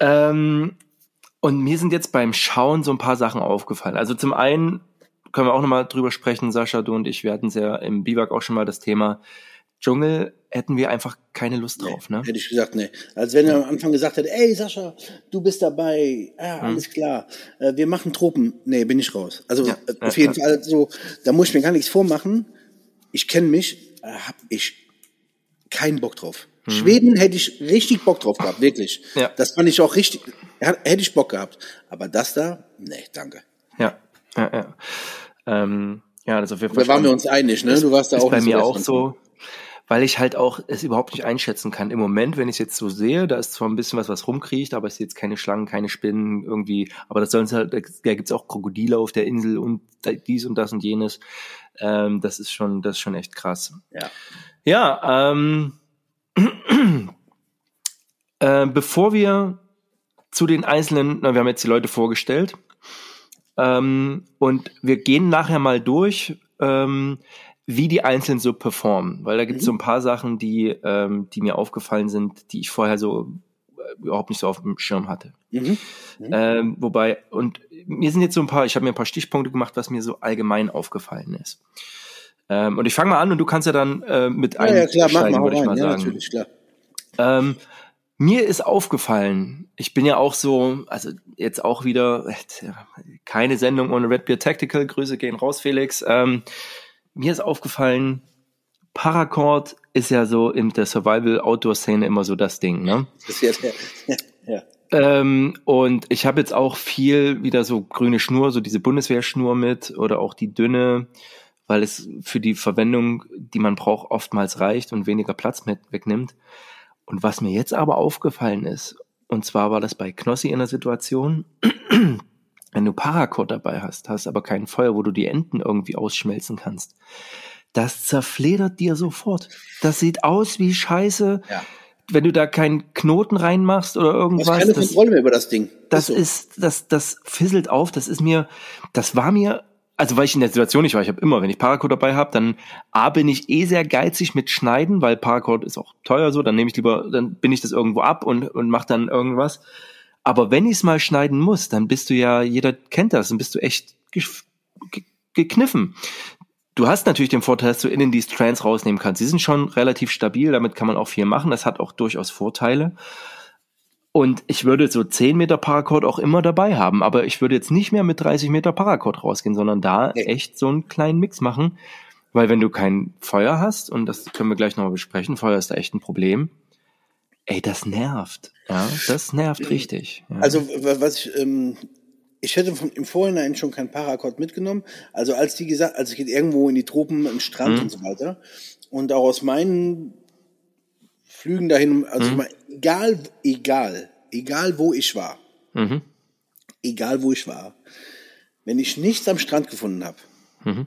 Ähm, und mir sind jetzt beim Schauen so ein paar Sachen aufgefallen. Also zum einen können wir auch nochmal drüber sprechen, Sascha, du und ich, wir hatten es ja im Biwak auch schon mal das Thema, Dschungel hätten wir einfach keine Lust drauf, nee, ne? Hätte ich gesagt, nee. Als wenn er am Anfang gesagt hätte, ey Sascha, du bist dabei, ja, hm. alles hm. klar, äh, wir machen Tropen. Nee, bin ich raus. Also ja, äh, auf jeden ja. Fall so, da muss ich mir gar nichts vormachen. Ich kenne mich, äh, hab ich keinen Bock drauf. Hm. Schweden hätte ich richtig Bock drauf gehabt, wirklich. Ja. Das fand ich auch richtig, hätte ich Bock gehabt. Aber das da, nee, danke. Ja, ja, ja. Ähm, ja, das auf jeden Fall. Da waren wir uns einig, ne? Du warst da ist auch bei mir auch so weil ich halt auch es überhaupt nicht einschätzen kann. Im Moment, wenn ich es jetzt so sehe, da ist zwar ein bisschen was, was rumkriecht, aber es ist jetzt keine Schlangen, keine Spinnen irgendwie, aber das sollen halt, da gibt's auch Krokodile auf der Insel und dies und das und jenes. Ähm, das ist schon, das ist schon echt krass. Ja. Ja, ähm, äh, bevor wir zu den einzelnen, na, wir haben jetzt die Leute vorgestellt, ähm, und wir gehen nachher mal durch, ähm, wie die einzeln so performen, weil da gibt es mhm. so ein paar Sachen, die, ähm, die mir aufgefallen sind, die ich vorher so äh, überhaupt nicht so auf dem Schirm hatte. Mhm. Mhm. Ähm, wobei, und mir sind jetzt so ein paar, ich habe mir ein paar Stichpunkte gemacht, was mir so allgemein aufgefallen ist. Ähm, und ich fange mal an und du kannst ja dann äh, mit ja, ja, klar, mach würde ich mal ja, sagen. Natürlich, klar. Ähm, mir ist aufgefallen, ich bin ja auch so, also jetzt auch wieder keine Sendung ohne Red Beer Tactical, Grüße gehen raus, Felix. Ähm, mir ist aufgefallen, Paracord ist ja so in der Survival-Outdoor-Szene immer so das Ding, ne? Das ist ja, ja. Ähm, und ich habe jetzt auch viel wieder so grüne Schnur, so diese Bundeswehrschnur mit oder auch die dünne, weil es für die Verwendung, die man braucht, oftmals reicht und weniger Platz mit wegnimmt. Und was mir jetzt aber aufgefallen ist, und zwar war das bei Knossi in der Situation, wenn du Paracord dabei hast, hast aber kein Feuer, wo du die Enten irgendwie ausschmelzen kannst. Das zerfledert dir sofort. Das sieht aus wie Scheiße. Ja. Wenn du da keinen Knoten reinmachst oder irgendwas. Du hast keine Kontrolle mehr über das Ding. Das, ist, so. das, das fisselt auf. Das ist mir, das war mir, also weil ich in der Situation nicht war. Ich habe immer, wenn ich Paracord dabei habe, dann A bin ich eh sehr geizig mit Schneiden, weil Paracord ist auch teuer so. Dann nehme ich lieber, dann bin ich das irgendwo ab und und mach dann irgendwas. Aber wenn ich es mal schneiden muss, dann bist du ja, jeder kennt das, dann bist du echt ge ge gekniffen. Du hast natürlich den Vorteil, dass du innen die Strands rausnehmen kannst. Sie sind schon relativ stabil, damit kann man auch viel machen. Das hat auch durchaus Vorteile. Und ich würde so 10 Meter Paracord auch immer dabei haben, aber ich würde jetzt nicht mehr mit 30 Meter Paracord rausgehen, sondern da echt so einen kleinen Mix machen. Weil wenn du kein Feuer hast, und das können wir gleich nochmal besprechen, Feuer ist da echt ein Problem, ey, das nervt. Ja, das nervt richtig. Ja. Also was ich, ähm, ich hätte vom, im Vorhinein schon kein Paracord mitgenommen. Also als die gesagt, also ich geht irgendwo in die Tropen, im Strand mhm. und so weiter. Und auch aus meinen Flügen dahin, also mhm. mal, egal, egal, egal wo ich war, mhm. egal wo ich war, wenn ich nichts am Strand gefunden habe, mhm.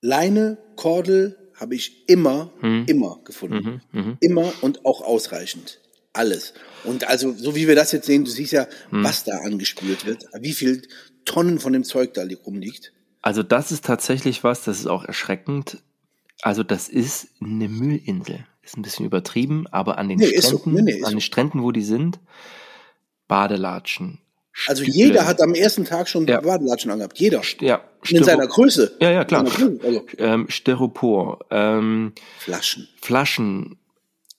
Leine, Kordel, habe ich immer, mhm. immer gefunden. Mhm. Mhm. Immer und auch ausreichend alles. Und also, so wie wir das jetzt sehen, du siehst ja, hm. was da angespült wird, wie viel Tonnen von dem Zeug da rumliegt. Also das ist tatsächlich was, das ist auch erschreckend. Also das ist eine Müllinsel. Ist ein bisschen übertrieben, aber an den nee, Stränden, so. nee, nee, an den Stränden, wo die sind, Badelatschen. Also jeder hat am ersten Tag schon ja. Badelatschen angehabt. Jeder. Ja. In seiner Größe. Ja, ja, klar. Also. Ähm, Styropor. Ähm, Flaschen. Flaschen.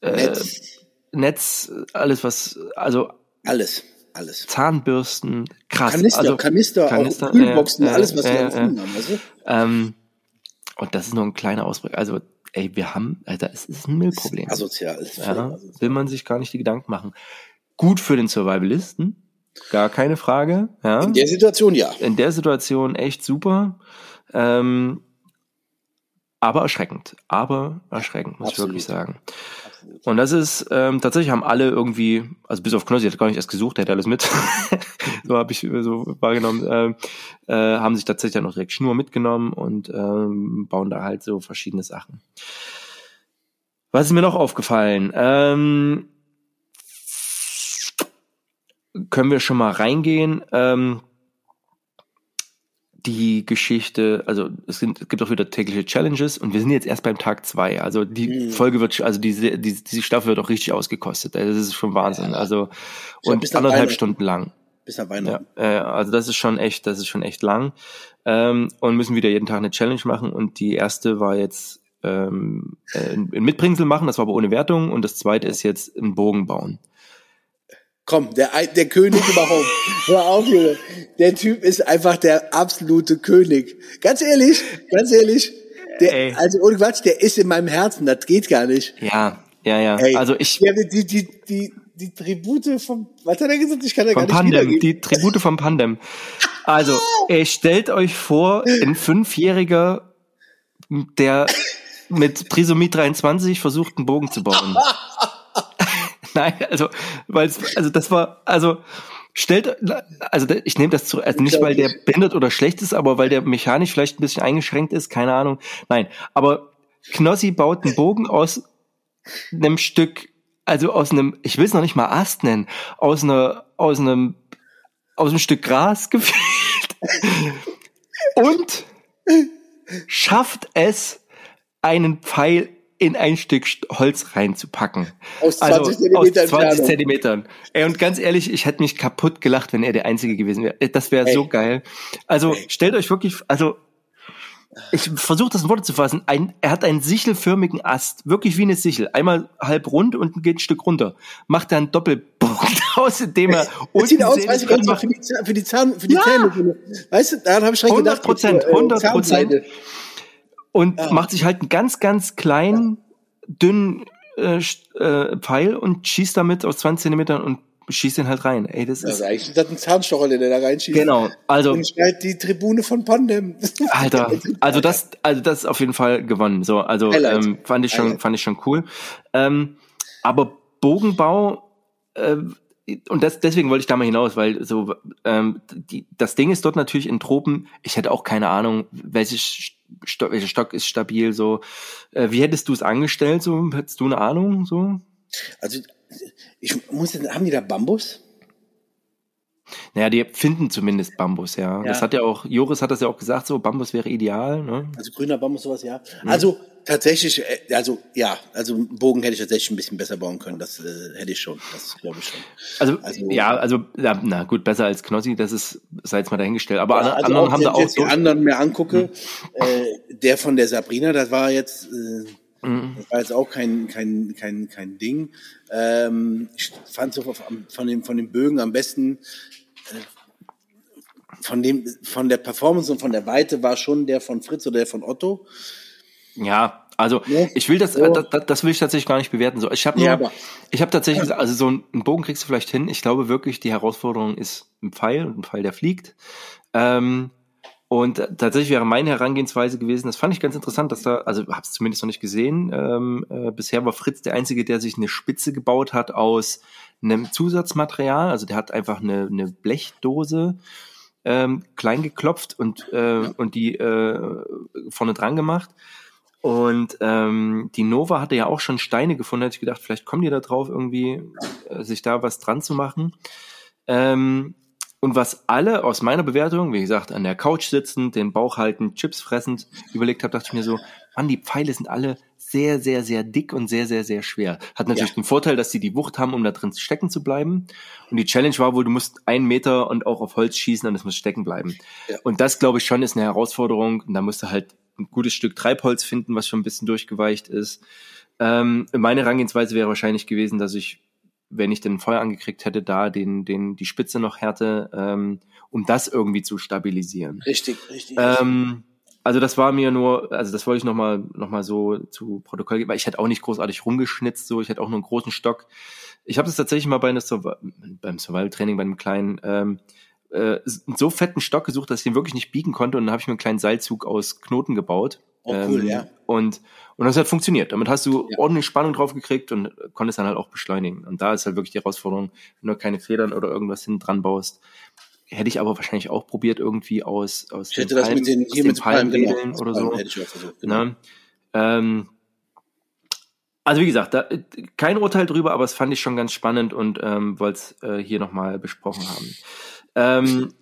Äh, Netz. Netz, alles was, also alles, alles. Zahnbürsten, krass. Kanister, also, Kanister, Kanister, auch Kühlboxen, äh, alles was äh, wir äh, gefunden haben. Also? Ähm, und das ist nur ein kleiner Ausblick. Also, ey, wir haben, Alter, es ist ein Müllproblem. Asozial. Ist ja, asozial. Will man sich gar nicht die Gedanken machen. Gut für den Survivalisten, gar keine Frage. Ja. In der Situation ja. In der Situation echt super. Ähm, aber erschreckend. Aber erschreckend, muss Absolut. ich wirklich sagen. Absolut. Und das ist, ähm, tatsächlich haben alle irgendwie, also bis auf Knossi, hat gar nicht erst gesucht, der hat alles mit. so habe ich so wahrgenommen, äh, äh, haben sich tatsächlich dann noch direkt Schnur mitgenommen und ähm, bauen da halt so verschiedene Sachen. Was ist mir noch aufgefallen? Ähm, können wir schon mal reingehen? Ähm, die Geschichte, also es, sind, es gibt auch wieder tägliche Challenges und wir sind jetzt erst beim Tag zwei. Also die mhm. Folge wird, also diese, die, diese Staffel wird auch richtig ausgekostet. Also das ist schon Wahnsinn. Ja. Also und anderthalb Stunden lang. Bis nach Weihnachten. Ja, äh, also das ist schon echt, das ist schon echt lang. Ähm, und müssen wieder jeden Tag eine Challenge machen. Und die erste war jetzt ähm, äh, ein Mitbringsel machen, das war aber ohne Wertung. Und das zweite ist jetzt einen Bogen bauen. Komm, der, der König überhaupt. Hör auf, Junge. Der Typ ist einfach der absolute König. Ganz ehrlich, ganz ehrlich. Der, also ohne Quatsch, der ist in meinem Herzen. Das geht gar nicht. Ja, ja, ja. Ey, also ich. Ja, die, die, die, die Tribute vom, was hat er gesagt? Ich kann ja gar nicht Pandem, Die Tribute vom Pandem. Also, ey, stellt euch vor, ein Fünfjähriger, der mit Trisomie 23 versucht, einen Bogen zu bauen. Nein, also, weil also das war, also stellt, also ich nehme das zu, also nicht weil der behindert oder schlecht ist, aber weil der mechanisch vielleicht ein bisschen eingeschränkt ist, keine Ahnung. Nein, aber Knossi baut einen Bogen aus einem Stück, also aus einem, ich will es noch nicht mal Ast nennen, aus einer, aus einem, aus einem Stück Gras gefühlt und schafft es, einen Pfeil in ein Stück Holz reinzupacken. Aus 20 also, Zentimetern. Aus 20 Zentimetern. Ey, und ganz ehrlich, ich hätte mich kaputt gelacht, wenn er der Einzige gewesen wäre. Das wäre so geil. Also stellt euch wirklich, also ich versuche das in Worte zu fassen. Ein, er hat einen sichelförmigen Ast, wirklich wie eine Sichel. Einmal halb rund und geht ein Stück runter. Macht er einen Doppelpunkt aus, indem er unten sieht aus, weißt du, für die, für die, Zahn, für die ja. Zähne. Weißt du, daran habe ich schon 100 Prozent, 100 Prozent und ja. macht sich halt einen ganz, ganz kleinen, dünnen äh, äh, Pfeil und schießt damit aus 20 Zentimetern und schießt den halt rein. Ey, das ist. Also eigentlich ist das ein Zahnstocher, der da reinschießt. Genau. Also. Und schneidet die Tribune von Pandem. Alter. Also das, also das ist auf jeden Fall gewonnen. So, also, ähm, fand ich schon, Highlight. fand ich schon cool. Ähm, aber Bogenbau, äh, und das, deswegen wollte ich da mal hinaus, weil so ähm, die, das Ding ist dort natürlich in Tropen. Ich hätte auch keine Ahnung, welches Welcher Stock ist stabil. So, äh, wie hättest du es angestellt? So, hättest du eine Ahnung? So? Also ich muss, haben die da Bambus? Naja, die finden zumindest Bambus, ja. ja. Das hat ja auch, Joris hat das ja auch gesagt, so Bambus wäre ideal. Ne? Also grüner Bambus, sowas, ja. Mhm. Also tatsächlich, äh, also ja, also einen Bogen hätte ich tatsächlich ein bisschen besser bauen können. Das äh, hätte ich schon, das glaube ich schon. Also, also, ja, also ja, na gut, besser als Knossi, das ist, sei jetzt mal dahingestellt. Aber ja, also anderen auch, haben da auch so. Die anderen mir angucke, mhm. äh, der von der Sabrina, das war jetzt, äh, mhm. das war jetzt auch kein, kein, kein, kein Ding. Ähm, ich fand so von den, von den Bögen am besten von dem, von der Performance und von der Weite war schon der von Fritz oder der von Otto. Ja, also ja. ich will das, so. das, das, will ich tatsächlich gar nicht bewerten. So, ich habe ja, ich habe tatsächlich, also so einen Bogen kriegst du vielleicht hin. Ich glaube wirklich, die Herausforderung ist ein Pfeil und ein Pfeil, der fliegt. Ähm, und tatsächlich wäre meine Herangehensweise gewesen, das fand ich ganz interessant, dass da, also habe es zumindest noch nicht gesehen, ähm, äh, bisher war Fritz der Einzige, der sich eine Spitze gebaut hat aus einem Zusatzmaterial. Also der hat einfach eine, eine Blechdose ähm, klein geklopft und, äh, und die äh, vorne dran gemacht. Und ähm, die Nova hatte ja auch schon Steine gefunden, hätte ich gedacht, vielleicht kommen die da drauf, irgendwie äh, sich da was dran zu machen. Ähm, und was alle aus meiner Bewertung, wie gesagt, an der Couch sitzend, den Bauch haltend, Chips fressend, überlegt habe, dachte ich mir so, Mann, die Pfeile sind alle sehr, sehr, sehr dick und sehr, sehr, sehr schwer. Hat natürlich ja. den Vorteil, dass sie die Wucht haben, um da drin stecken zu bleiben. Und die Challenge war wohl, du musst einen Meter und auch auf Holz schießen und es muss stecken bleiben. Ja. Und das, glaube ich, schon ist eine Herausforderung. Und da musst du halt ein gutes Stück Treibholz finden, was schon ein bisschen durchgeweicht ist. Ähm, meine Herangehensweise wäre wahrscheinlich gewesen, dass ich wenn ich den Feuer angekriegt hätte, da den, den, die Spitze noch härte, ähm, um das irgendwie zu stabilisieren. Richtig, richtig. Ähm, also das war mir nur, also das wollte ich nochmal noch mal so zu Protokoll geben, weil ich hätte auch nicht großartig rumgeschnitzt, so ich hätte auch nur einen großen Stock. Ich habe das tatsächlich mal bei einer beim Survival-Training, bei einem kleinen, ähm, äh, so fetten Stock gesucht, dass ich den wirklich nicht biegen konnte und dann habe ich mir einen kleinen Seilzug aus Knoten gebaut. Oh, cool, ähm, ja. Und, und das hat funktioniert. Damit hast du ja. ordentlich Spannung drauf gekriegt und konntest dann halt auch beschleunigen. Und da ist halt wirklich die Herausforderung, wenn du keine Federn oder irgendwas hinten dran baust, hätte ich aber wahrscheinlich auch probiert, irgendwie aus, aus ich hätte das Palm, mit den, hier mit Palmwedeln genau, oder so. Hätte ich auch versucht, genau. Ne? Ähm, also wie gesagt, da, kein Urteil drüber, aber es fand ich schon ganz spannend und ähm, wollte es äh, hier nochmal besprochen haben. Ähm,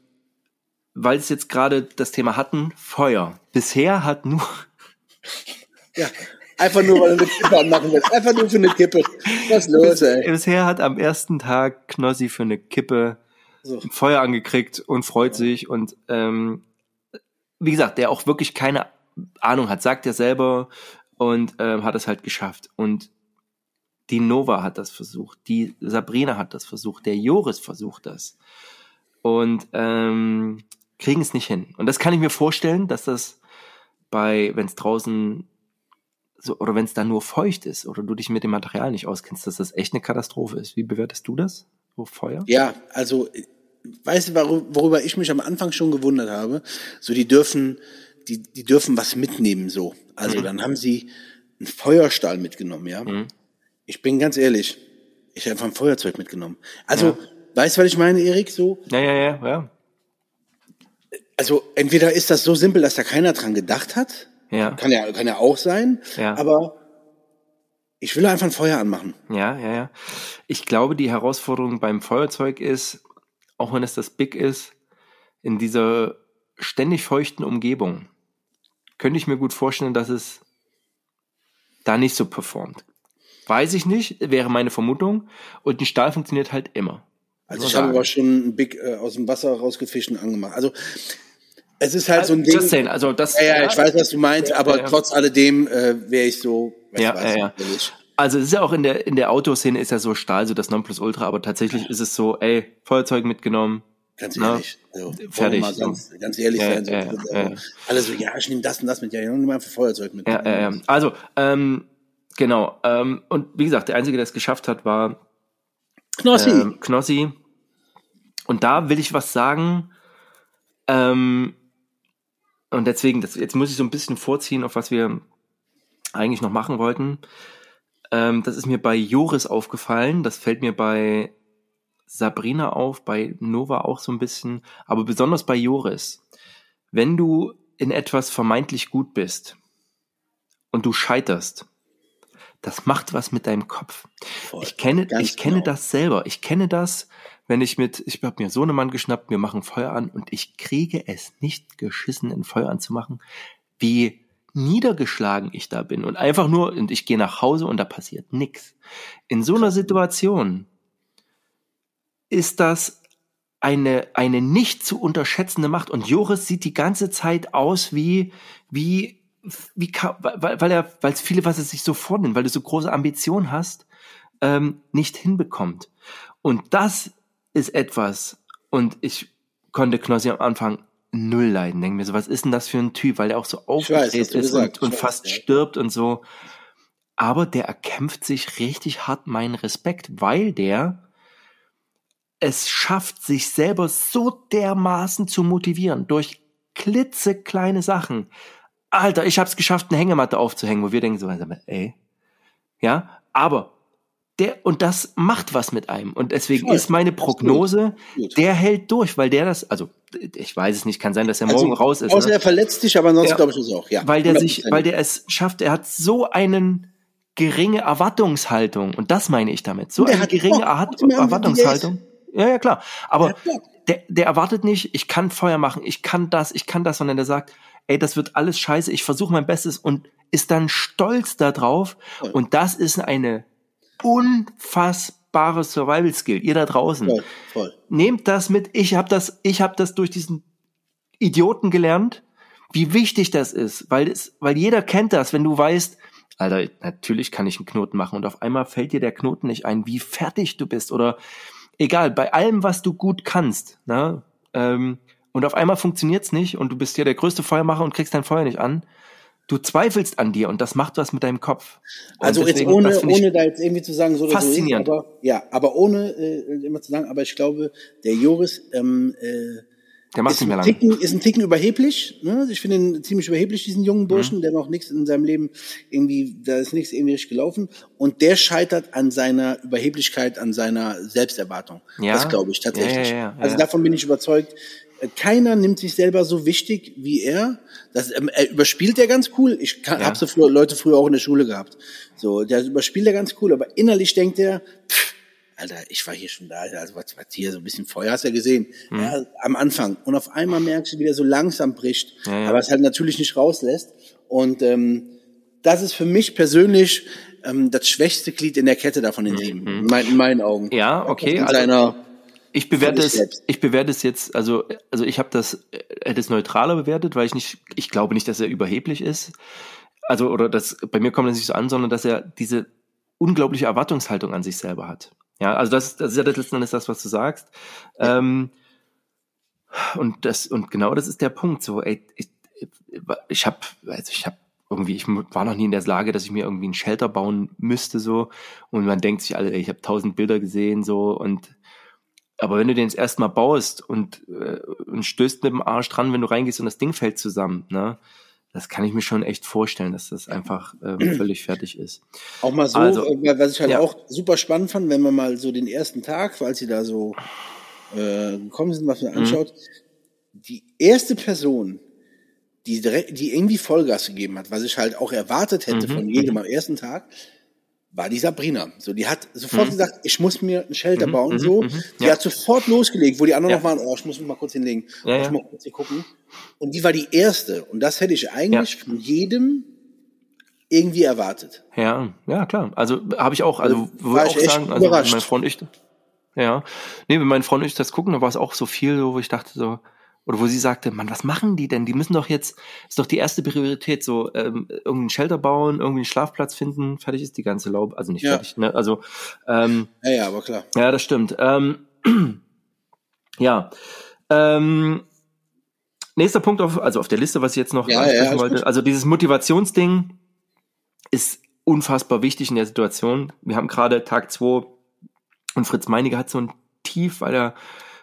weil es jetzt gerade das Thema hatten, Feuer. Bisher hat nur... Ja, einfach nur, weil du eine Kippe anmachen willst. Einfach nur für eine Kippe. Was ist los, ey? Bisher hat am ersten Tag Knossi für eine Kippe so. Feuer angekriegt und freut ja. sich und ähm, wie gesagt, der auch wirklich keine Ahnung hat, sagt er selber und ähm, hat es halt geschafft. Und die Nova hat das versucht, die Sabrina hat das versucht, der Joris versucht das und ähm, kriegen es nicht hin. Und das kann ich mir vorstellen, dass das bei, wenn es draußen so, oder wenn es da nur feucht ist oder du dich mit dem Material nicht auskennst, dass das echt eine Katastrophe ist. Wie bewertest du das? Feuer? Ja, also weißt du, worüber ich mich am Anfang schon gewundert habe? So, die dürfen, die, die dürfen was mitnehmen, so. Also mhm. dann haben sie einen Feuerstahl mitgenommen, ja. Mhm. Ich bin ganz ehrlich, ich habe einfach ein Feuerzeug mitgenommen. Also, ja. weißt du, was ich meine, Erik? So? Ja, ja, ja, ja. Also, entweder ist das so simpel, dass da keiner dran gedacht hat. Ja. Kann ja, kann ja auch sein. Ja. Aber ich will einfach ein Feuer anmachen. Ja, ja, ja. Ich glaube, die Herausforderung beim Feuerzeug ist, auch wenn es das Big ist, in dieser ständig feuchten Umgebung, könnte ich mir gut vorstellen, dass es da nicht so performt. Weiß ich nicht, wäre meine Vermutung. Und ein Stahl funktioniert halt immer. Also ich habe aber schon ein Big äh, aus dem Wasser rausgefischt und angemacht. Also es ist halt also, so ein Ding. Saying, also das, ja, ja, ich weiß, was du meinst, aber ja, trotz alledem äh, wäre ich so. Ja, ja, ja. Also es ist ja auch in der in der Autoszene ist ja so Stahl so das Nonplusultra, aber tatsächlich ist es so, ey, Feuerzeug mitgenommen. Ganz ne? ehrlich. Also, fertig. Mal ganz, ganz ehrlich ja, sein. So, ja, ja, Alle so, ja, ich nehme das und das mit, ja, ich nehme einfach Feuerzeug mit. Ja, ja, ja. Also, ähm, genau. Ähm, und wie gesagt, der Einzige, der es geschafft hat, war Knossi. Ähm, Knossi. Und da will ich was sagen. Ähm, und deswegen, das, jetzt muss ich so ein bisschen vorziehen, auf was wir eigentlich noch machen wollten. Ähm, das ist mir bei Joris aufgefallen. Das fällt mir bei Sabrina auf, bei Nova auch so ein bisschen, aber besonders bei Joris. Wenn du in etwas vermeintlich gut bist und du scheiterst, das macht was mit deinem Kopf. Voll, ich kenne, ich kenne genau. das selber. Ich kenne das, wenn ich mit, ich habe mir so einen Mann geschnappt, wir machen Feuer an und ich kriege es nicht geschissen, ein Feuer anzumachen, wie niedergeschlagen ich da bin und einfach nur, und ich gehe nach Hause und da passiert nichts. In so einer Situation ist das eine, eine nicht zu unterschätzende Macht. Und Joris sieht die ganze Zeit aus wie, wie, wie, weil, weil er, weil es viele, was er sich so vornimmt, weil du so große Ambitionen hast, ähm, nicht hinbekommt. Und das ist etwas, und ich konnte Knossi am Anfang null leiden. Denke mir so, was ist denn das für ein Typ, weil er auch so aufgedreht ist gesagt, und, und weiß, fast ja. stirbt und so. Aber der erkämpft sich richtig hart meinen Respekt, weil der es schafft, sich selber so dermaßen zu motivieren durch klitzekleine Sachen. Alter, ich hab's geschafft, eine Hängematte aufzuhängen, wo wir denken so, ey, ja, aber der, und das macht was mit einem. Und deswegen Voll. ist meine Prognose, gut. der hält durch, weil der das, also ich weiß es nicht, kann sein, dass er also, morgen raus ist. Außer ne? er verletzt sich, aber ansonsten ja, glaube ich es auch, ja. Weil der sich, weil der es schafft, er hat so einen geringe Erwartungshaltung. Und das meine ich damit. So eine geringe Bock, Erwartungshaltung. Ja, ja, klar. Aber der, der erwartet nicht, ich kann Feuer machen, ich kann das, ich kann das, sondern der sagt, ey, das wird alles scheiße, ich versuche mein Bestes und ist dann stolz darauf. Und das ist eine unfassbare Survival Skill. Ihr da draußen. Voll, voll. Nehmt das mit. Ich habe das, ich habe das durch diesen Idioten gelernt, wie wichtig das ist, weil es, weil jeder kennt das, wenn du weißt, Alter, natürlich kann ich einen Knoten machen und auf einmal fällt dir der Knoten nicht ein, wie fertig du bist oder egal, bei allem, was du gut kannst, ne? Ähm, und auf einmal funktioniert's nicht und du bist ja der größte Feuermacher und kriegst dein Feuer nicht an. Du zweifelst an dir und das macht was mit deinem Kopf. Und also deswegen, jetzt ohne, ohne da jetzt irgendwie zu sagen, so faszinierend. So ist, aber, ja, aber ohne äh, immer zu sagen, aber ich glaube, der Joris ähm, äh, der macht ist, nicht mehr lange. Ticken, ist ein Ticken überheblich. Ne? Ich finde ihn ziemlich überheblich, diesen jungen Burschen, mhm. der noch nichts in seinem Leben irgendwie, da ist nichts irgendwie richtig gelaufen. Und der scheitert an seiner Überheblichkeit, an seiner Selbsterwartung. Ja. Das glaube ich tatsächlich. Ja, ja, also davon bin ich überzeugt. Keiner nimmt sich selber so wichtig wie er. Das, ähm, er überspielt ja ganz cool. Ich ja. habe so früher, Leute früher auch in der Schule gehabt. So, der überspielt ja ganz cool, aber innerlich denkt er, pff, Alter, ich war hier schon da, also was, was hier so ein bisschen Feuer hast du ja gesehen, mhm. ja, am Anfang. Und auf einmal merkst du, wie der so langsam bricht, ja. aber es halt natürlich nicht rauslässt. Und ähm, das ist für mich persönlich ähm, das schwächste Glied in der Kette davon in mhm. in, mein, in, meinen Augen. Ja, okay. Also, seiner, ich bewerte es, ich bewerte es jetzt, also, also ich habe das, hätte es neutraler bewertet, weil ich nicht, ich glaube nicht, dass er überheblich ist. Also, oder das, bei mir kommt es nicht so an, sondern dass er diese unglaubliche Erwartungshaltung an sich selber hat. Ja, also das, das ist ja letzten Endes das, was du sagst. Ja. Ähm, und das und genau das ist der Punkt. So, ey, ich, ich habe, also ich habe irgendwie, ich war noch nie in der Lage, dass ich mir irgendwie ein Shelter bauen müsste so. Und man denkt sich, alle, ey, ich habe tausend Bilder gesehen so und aber wenn du den jetzt erstmal baust und, äh, und stößt mit dem Arsch dran, wenn du reingehst und das Ding fällt zusammen, ne? das kann ich mir schon echt vorstellen, dass das einfach ähm, völlig fertig ist. Auch mal so, also, äh, was ich halt ja. auch super spannend fand, wenn man mal so den ersten Tag, falls sie da so äh, gekommen sind, was man mhm. anschaut, die erste Person, die direkt, die irgendwie Vollgas gegeben hat, was ich halt auch erwartet hätte mhm. von jedem mhm. am ersten Tag, war die Sabrina. So, die hat sofort mhm. gesagt, ich muss mir ein Shelter mhm. bauen, mhm. so. Mhm. Die ja. hat sofort losgelegt, wo die anderen ja. noch waren, oh, ich muss mich mal kurz hinlegen, ja, oh, ich muss mal kurz hier gucken. Und die war die erste. Und das hätte ich eigentlich von jedem irgendwie erwartet. Ja, ja, klar. Also habe ich auch, also würde ich auch sagen, also mein Freund ich, ja, nee, wenn mein Freund und ich das gucken, da war es auch so viel, so, wo ich dachte so, oder wo sie sagte, Mann, was machen die denn? Die müssen doch jetzt, ist doch die erste Priorität, so ähm, irgendeinen Shelter bauen, irgendwie einen Schlafplatz finden, fertig ist die ganze Laub, also nicht ja. fertig, ne? Also ähm, ja, ja, aber klar. Ja, das stimmt. Ähm, ja. Ähm, nächster Punkt auf, also auf der Liste, was ich jetzt noch ja, ansprechen ja, wollte. Also dieses Motivationsding ist unfassbar wichtig in der Situation. Wir haben gerade Tag zwei und Fritz Meiniger hat so ein Tief, weil er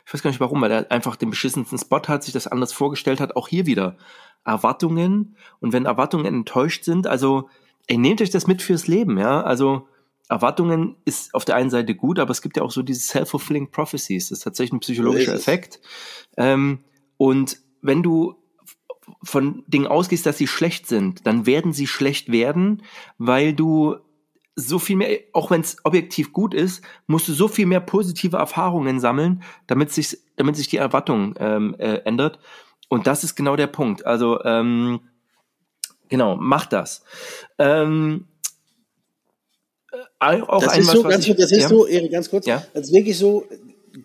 ich weiß gar nicht warum, weil er einfach den beschissensten Spot hat, sich das anders vorgestellt hat. Auch hier wieder Erwartungen. Und wenn Erwartungen enttäuscht sind, also ey, nehmt euch das mit fürs Leben, ja. Also Erwartungen ist auf der einen Seite gut, aber es gibt ja auch so diese self-fulfilling prophecies. Das ist tatsächlich ein psychologischer Effekt. Ähm, und wenn du von Dingen ausgehst, dass sie schlecht sind, dann werden sie schlecht werden, weil du so viel mehr, auch wenn es objektiv gut ist, musst du so viel mehr positive Erfahrungen sammeln, damit sich, damit sich die Erwartung ähm, äh, ändert. Und das ist genau der Punkt. Also ähm, genau, mach das. Ähm, äh, auch das ist so, ganz kurz, das ist ja? so, Erik, ganz kurz, ja? das ist wirklich so,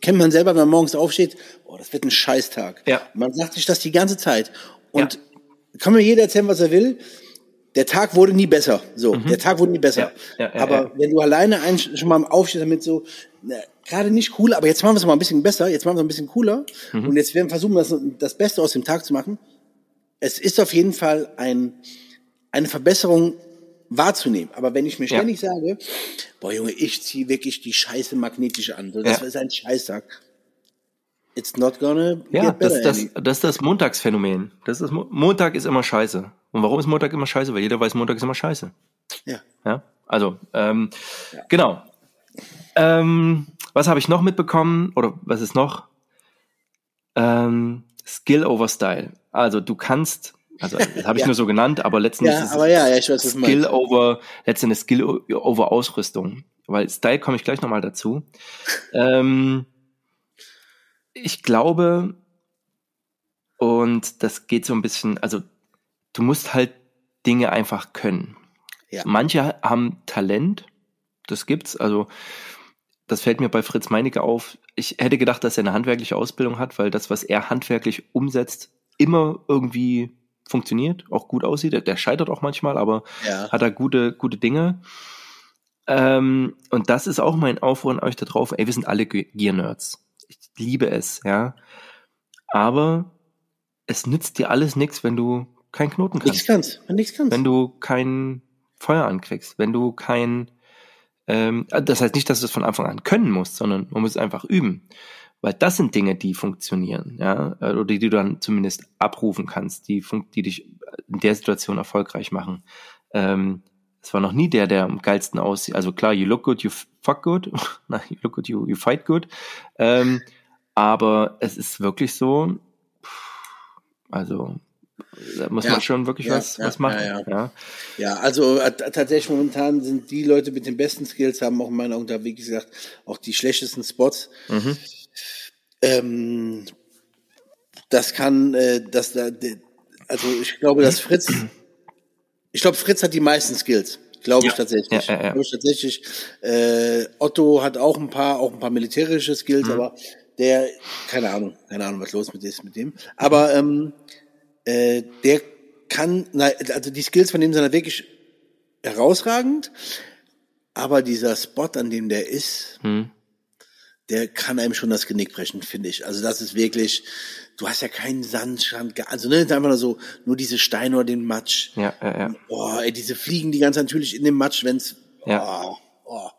kennt man selber, wenn man morgens aufsteht, oh, das wird ein Scheißtag. Ja. Man sagt sich das die ganze Zeit. Und ja. kann mir jeder erzählen, was er will der Tag wurde nie besser. So, mhm. der Tag wurde nie besser. Ja, ja, ja, aber wenn du alleine ein, schon mal aufstehst damit so, gerade nicht cool, aber jetzt machen wir es mal ein bisschen besser, jetzt machen wir es ein bisschen cooler mhm. und jetzt werden wir versuchen, das, das Beste aus dem Tag zu machen. Es ist auf jeden Fall ein, eine Verbesserung wahrzunehmen. Aber wenn ich mir ständig sage, boah Junge, ich ziehe wirklich die Scheiße magnetisch an, so, das ist ein Scheißtag. It's not gonna ja, das, das, das ist das Montagsphänomen. Das ist, Montag ist immer scheiße. Und warum ist Montag immer scheiße? Weil jeder weiß, Montag ist immer scheiße. Ja. Ja. Also, ähm, ja. genau. Ähm, was habe ich noch mitbekommen? Oder was ist noch? Ähm, Skill over Style. Also du kannst, also das habe ich ja. nur so genannt, aber letztendlich ja, ist aber ja, ja, ich weiß, Skill over, letztendlich Skill over Ausrüstung. Weil Style komme ich gleich nochmal dazu. ähm, ich glaube, und das geht so ein bisschen, also du musst halt Dinge einfach können. Ja. Manche haben Talent, das gibt's, also das fällt mir bei Fritz Meinecke auf. Ich hätte gedacht, dass er eine handwerkliche Ausbildung hat, weil das, was er handwerklich umsetzt, immer irgendwie funktioniert, auch gut aussieht. Der, der scheitert auch manchmal, aber ja. hat er gute, gute Dinge. Ähm, und das ist auch mein Aufruf an euch da drauf. Ey, wir sind alle Gear-Nerds. Ich liebe es, ja. Aber es nützt dir alles nichts, wenn du keinen Knoten kannst. Nichts kannst, wenn nichts kannst. Wenn du kein Feuer ankriegst, wenn du kein, ähm, das heißt nicht, dass du es von Anfang an können musst, sondern man muss es einfach üben. Weil das sind Dinge, die funktionieren, ja, oder die du dann zumindest abrufen kannst, die, die dich in der Situation erfolgreich machen. Ähm, es war noch nie der, der am geilsten aussieht. Also klar, you look good, you fuck good. you look good, you, you fight good. Ähm, aber es ist wirklich so, also da muss ja, man schon wirklich ja, was, ja, was machen. Ja, ja. also äh, tatsächlich momentan sind die Leute mit den besten Skills, haben auch in meiner Augen da, wie gesagt, auch die schlechtesten Spots. Mhm. Ähm, das kann, äh, das da, also ich glaube, dass Fritz, ich glaube, Fritz hat die meisten Skills. Glaube ich tatsächlich. Ja, ja, ja. Glaube ich tatsächlich. Äh, Otto hat auch ein paar, auch ein paar militärische Skills, mhm. aber der, keine Ahnung, keine Ahnung, was los mit ist mit dem. Aber ähm, äh, der kann, also die Skills von dem sind wirklich herausragend, aber dieser Spot, an dem der ist, mhm der kann einem schon das Genick brechen, finde ich. Also das ist wirklich, du hast ja keinen Sandstrand, also ne, einfach nur so, nur diese Steine oder den Matsch. Ja, ja, ja. Oh, ey, diese fliegen die ganz natürlich in dem Matsch, wenn's, ja. oh, oh.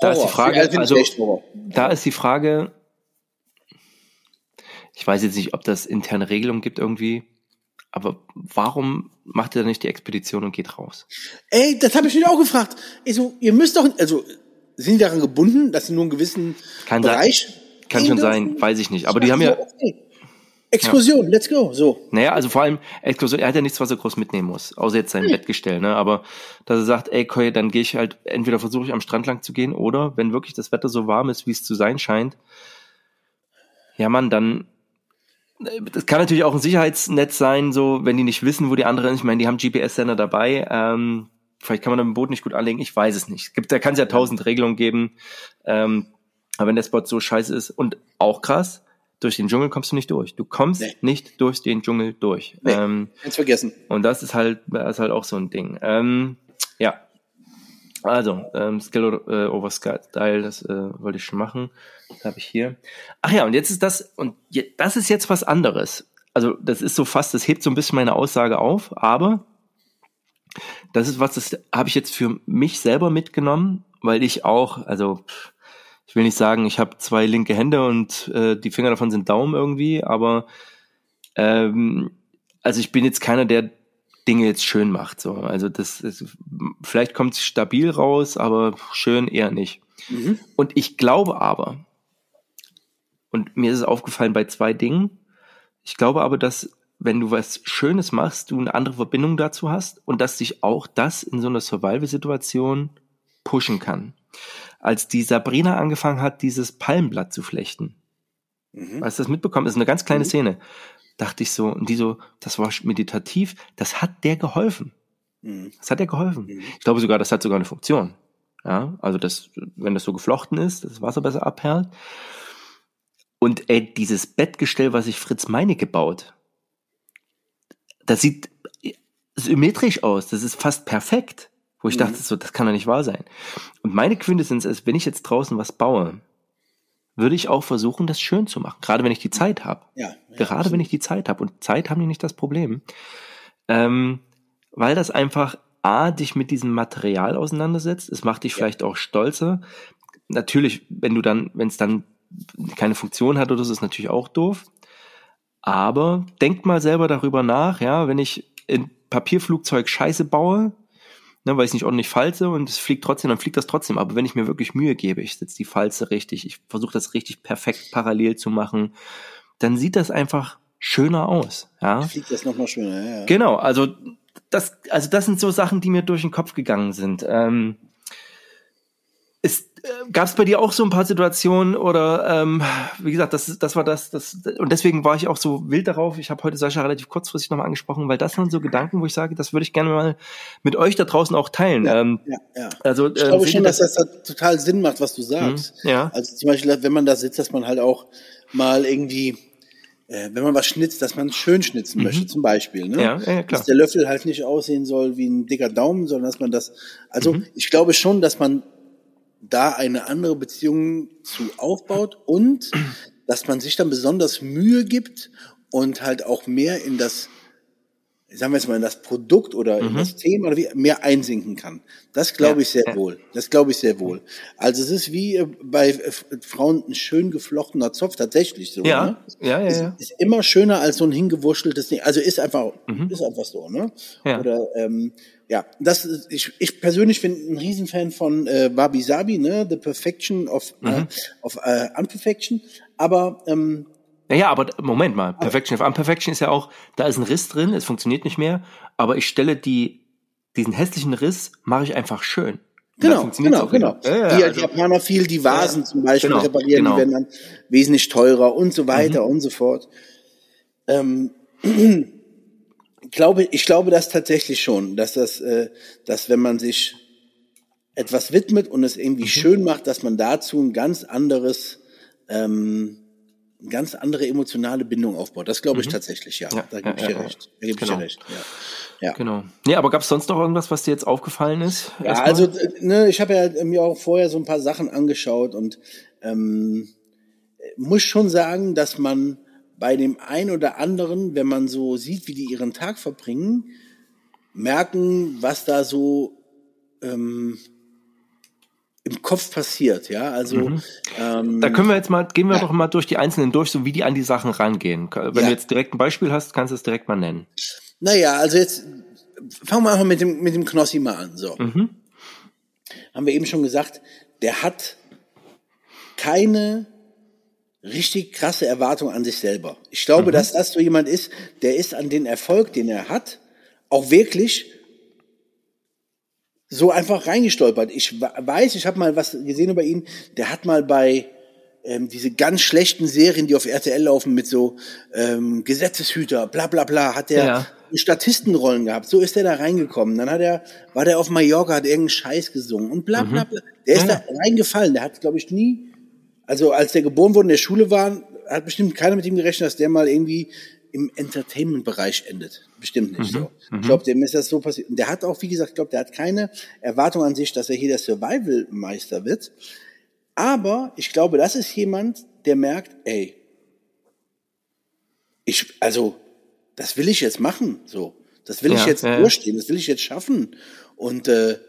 Da ist die Frage, also, da ist die Frage, weiß jetzt nicht, ob das interne Regelungen gibt irgendwie, aber warum macht ihr nicht die Expedition und geht raus? Ey, das habe ich mich auch gefragt. Also, ihr müsst doch, also sind die daran gebunden, dass sie nur einen gewissen kann Bereich sein, Kann schon sein, weiß ich nicht. Aber die haben ja. Okay. Exkursion, ja. let's go. So. Naja, also vor allem Exkursion, er hat ja nichts, was er groß mitnehmen muss, außer jetzt sein hm. Bettgestell, ne? Aber dass er sagt, ey, okay, dann gehe ich halt, entweder versuche ich am Strand lang zu gehen oder wenn wirklich das Wetter so warm ist, wie es zu sein scheint, ja Mann, dann das kann natürlich auch ein Sicherheitsnetz sein, so wenn die nicht wissen, wo die anderen sind. Ich meine, die haben GPS-Sender dabei. Ähm, Vielleicht kann man ein Boot nicht gut anlegen, ich weiß es nicht. Gibt, da kann es ja tausend Regelungen geben. Ähm, aber wenn der Spot so scheiße ist und auch krass, durch den Dschungel kommst du nicht durch. Du kommst nee. nicht durch den Dschungel durch. Nee, ähm, vergessen. Und das ist halt, das ist halt auch so ein Ding. Ähm, ja. Also, ähm, Skill äh, over Style, das äh, wollte ich schon machen. Das habe ich hier. Ach ja, und jetzt ist das, und je, das ist jetzt was anderes. Also, das ist so fast, das hebt so ein bisschen meine Aussage auf, aber das ist was, das habe ich jetzt für mich selber mitgenommen, weil ich auch, also ich will nicht sagen, ich habe zwei linke Hände und äh, die Finger davon sind Daumen irgendwie, aber ähm, also ich bin jetzt keiner, der Dinge jetzt schön macht. So. Also das ist, vielleicht kommt es stabil raus, aber schön eher nicht. Mhm. Und ich glaube aber, und mir ist es aufgefallen bei zwei Dingen, ich glaube aber, dass wenn du was Schönes machst, du eine andere Verbindung dazu hast und dass dich auch das in so einer Survival-Situation pushen kann. Als die Sabrina angefangen hat, dieses Palmblatt zu flechten, mhm. hast du das mitbekommen? Das ist eine ganz kleine mhm. Szene. Dachte ich so, und die so, das war meditativ, das hat der geholfen. Mhm. Das hat der geholfen. Mhm. Ich glaube sogar, das hat sogar eine Funktion. Ja, also das, wenn das so geflochten ist, das Wasser besser abperlt. Und ey, dieses Bettgestell, was sich Fritz Meinecke baut, das sieht symmetrisch aus, das ist fast perfekt. Wo ich mhm. dachte, so, das kann doch nicht wahr sein. Und meine Quintessenz ist, wenn ich jetzt draußen was baue, würde ich auch versuchen, das schön zu machen. Gerade wenn ich die Zeit habe. Ja, ja, Gerade absolut. wenn ich die Zeit habe. Und Zeit haben die nicht das Problem. Ähm, weil das einfach A, dich mit diesem Material auseinandersetzt. Es macht dich ja. vielleicht auch stolzer. Natürlich, wenn du dann, wenn es dann keine Funktion hat oder so, ist natürlich auch doof. Aber denkt mal selber darüber nach, ja, wenn ich in Papierflugzeug Scheiße baue, ne, weil ich es nicht ordentlich falze und es fliegt trotzdem, dann fliegt das trotzdem. Aber wenn ich mir wirklich Mühe gebe, ich setze die Falze richtig, ich versuche das richtig perfekt parallel zu machen, dann sieht das einfach schöner aus. Ja? Fliegt das nochmal schöner, ja. Genau, also das, also das sind so Sachen, die mir durch den Kopf gegangen sind. Ähm, äh, Gab es bei dir auch so ein paar Situationen oder ähm, wie gesagt, das, das war das, das und deswegen war ich auch so wild darauf. Ich habe heute Sascha relativ kurzfristig nochmal angesprochen, weil das sind so Gedanken, wo ich sage, das würde ich gerne mal mit euch da draußen auch teilen. Ja, ähm, ja, ja. Also, ich glaube ähm, schon, dass das, das total Sinn macht, was du sagst. Mhm, ja. Also zum Beispiel, wenn man da sitzt, dass man halt auch mal irgendwie äh, wenn man was schnitzt, dass man schön schnitzen mhm. möchte, zum Beispiel. Ne? Ja, ja, klar. Dass der Löffel halt nicht aussehen soll wie ein dicker Daumen, sondern dass man das. Also mhm. ich glaube schon, dass man da eine andere Beziehung zu aufbaut und dass man sich dann besonders Mühe gibt und halt auch mehr in das sagen wir jetzt mal, in das Produkt oder in mhm. das Thema oder wie, mehr einsinken kann. Das glaube ich sehr ja. wohl. Das glaube ich sehr wohl. Also es ist wie äh, bei äh, Frauen ein schön geflochtener Zopf tatsächlich so. Ja, ne? ja, ja, ist, ja. Ist immer schöner als so ein hingewurschteltes Ding. Also ist einfach, mhm. ist einfach so, ne? Ja. Oder ähm, ja, das ist, ich, ich persönlich bin ein Riesenfan von äh, Wabi Sabi, ne? The Perfection of, äh, mhm. äh, of uh, Unperfection. Aber ähm, ja, ja, aber Moment mal, Perfection of Unperfection ist ja auch, da ist ein Riss drin, es funktioniert nicht mehr, aber ich stelle die, diesen hässlichen Riss, mache ich einfach schön. Genau, genau, genau. Ja, ja, die, also, Japaner viel die Vasen ja, zum Beispiel genau, reparieren, genau. die werden dann wesentlich teurer und so weiter mhm. und so fort. Ähm, ich glaube, ich glaube das tatsächlich schon, dass das, äh, dass wenn man sich etwas widmet und es irgendwie mhm. schön macht, dass man dazu ein ganz anderes ähm, eine ganz andere emotionale Bindung aufbaut. Das glaube ich mhm. tatsächlich, ja. ja da gebe ich dir recht. Da gebe genau. ich dir genau. recht. Ja. ja. Genau. Nee, aber gab es sonst noch irgendwas, was dir jetzt aufgefallen ist? Ja, Erstmal? also ne, ich habe ja mir auch vorher so ein paar Sachen angeschaut und ähm, muss schon sagen, dass man bei dem einen oder anderen, wenn man so sieht, wie die ihren Tag verbringen, merken, was da so ähm, im Kopf passiert, ja. Also mhm. ähm, da können wir jetzt mal, gehen wir ja. doch mal durch die einzelnen durch, so wie die an die Sachen rangehen. Wenn ja. du jetzt direkt ein Beispiel hast, kannst du es direkt mal nennen. Naja, also jetzt fangen wir einfach mit dem mit dem Knossi mal an. So mhm. haben wir eben schon gesagt, der hat keine richtig krasse Erwartung an sich selber. Ich glaube, mhm. dass das so jemand ist, der ist an den Erfolg, den er hat, auch wirklich so einfach reingestolpert. Ich weiß, ich habe mal was gesehen über ihn, der hat mal bei ähm, diese ganz schlechten Serien, die auf RTL laufen mit so ähm, Gesetzeshüter, bla bla bla, hat der ja. Statistenrollen gehabt. So ist er da reingekommen. Dann hat er, war der auf Mallorca, hat irgendeinen Scheiß gesungen und bla bla mhm. bla. Der ist ja. da reingefallen. Der hat, glaube ich, nie, also als der geboren wurde in der Schule war, hat bestimmt keiner mit ihm gerechnet, dass der mal irgendwie im Entertainment-Bereich endet. Bestimmt nicht mhm, so. Ich mhm. glaube, dem ist das so passiert. Und der hat auch, wie gesagt, ich glaube, der hat keine Erwartung an sich, dass er hier der Survival-Meister wird. Aber ich glaube, das ist jemand, der merkt, ey, ich, also, das will ich jetzt machen, so. Das will ja, ich jetzt ja. durchstehen, das will ich jetzt schaffen. Und äh,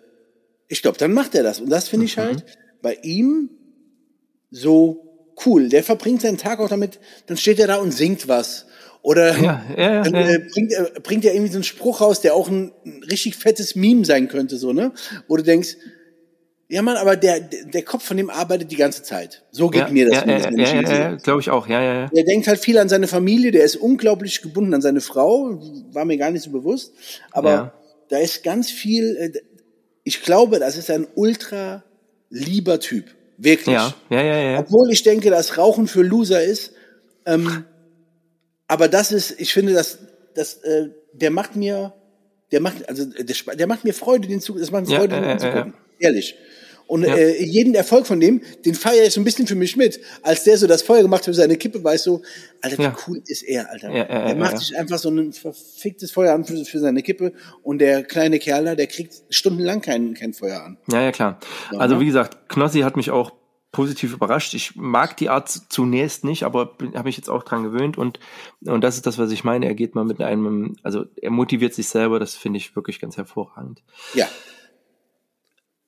ich glaube, dann macht er das. Und das finde ich mhm. halt bei ihm so cool. Der verbringt seinen Tag auch damit, dann steht er da und singt was oder ja, ja, dann, äh, bringt, äh, bringt er irgendwie so einen Spruch raus, der auch ein, ein richtig fettes Meme sein könnte, so, ne? Wo du denkst, ja, Mann, aber der, der Kopf von dem arbeitet die ganze Zeit. So geht ja, mir das. Ja, ja, ja, ja, ja glaube ich auch. Ja, ja, ja. Der denkt halt viel an seine Familie. Der ist unglaublich gebunden an seine Frau. War mir gar nicht so bewusst. Aber ja. da ist ganz viel. Äh, ich glaube, das ist ein ultra lieber Typ. Wirklich. Ja, ja, ja, ja. Obwohl ich denke, dass Rauchen für Loser ist. Ähm, aber das ist, ich finde, dass, dass äh, der macht mir, der macht, also der, der macht mir Freude, den zu, das macht mir Freude, ja, den äh, zu gucken. Ehrlich. Und ja. äh, jeden Erfolg von dem, den feiere ich so ein bisschen für mich mit. Als der so das Feuer gemacht hat für seine Kippe, weißt du, Alter, wie ja. cool ist er, Alter. Ja, der macht sich einfach so ein verficktes Feuer an für, für, seine Kippe und der kleine Kerl da, der kriegt stundenlang kein, kein Feuer an. Ja, ja, klar. Also wie gesagt, Knossi hat mich auch positiv überrascht. Ich mag die Art zunächst nicht, aber habe mich jetzt auch dran gewöhnt und und das ist das, was ich meine. Er geht mal mit einem, also er motiviert sich selber. Das finde ich wirklich ganz hervorragend. Ja.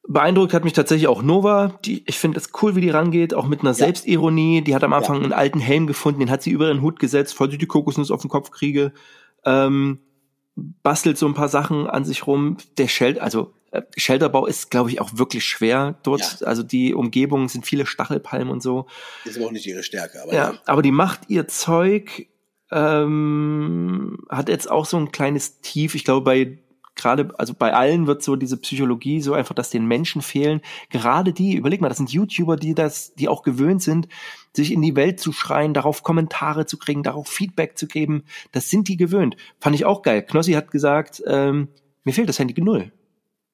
Beeindruckt hat mich tatsächlich auch Nova. Die, ich finde es cool, wie die rangeht, auch mit einer ja. Selbstironie. Die hat am Anfang ja. einen alten Helm gefunden, den hat sie über ihren Hut gesetzt, falls ich die Kokosnuss auf den Kopf kriege. Ähm, bastelt so ein paar Sachen an sich rum. Der Shell, also äh, Shelterbau ist, glaube ich, auch wirklich schwer dort. Ja. Also die Umgebung sind viele Stachelpalmen und so. Ist aber auch nicht ihre Stärke. Aber ja, ja. aber die macht ihr Zeug, ähm, hat jetzt auch so ein kleines Tief. Ich glaube, bei gerade, also bei allen wird so diese Psychologie so einfach, dass den Menschen fehlen. Gerade die, überleg mal, das sind YouTuber, die das, die auch gewöhnt sind, sich in die Welt zu schreien, darauf Kommentare zu kriegen, darauf Feedback zu geben. Das sind die gewöhnt. Fand ich auch geil. Knossi hat gesagt, ähm, mir fehlt das Handy null.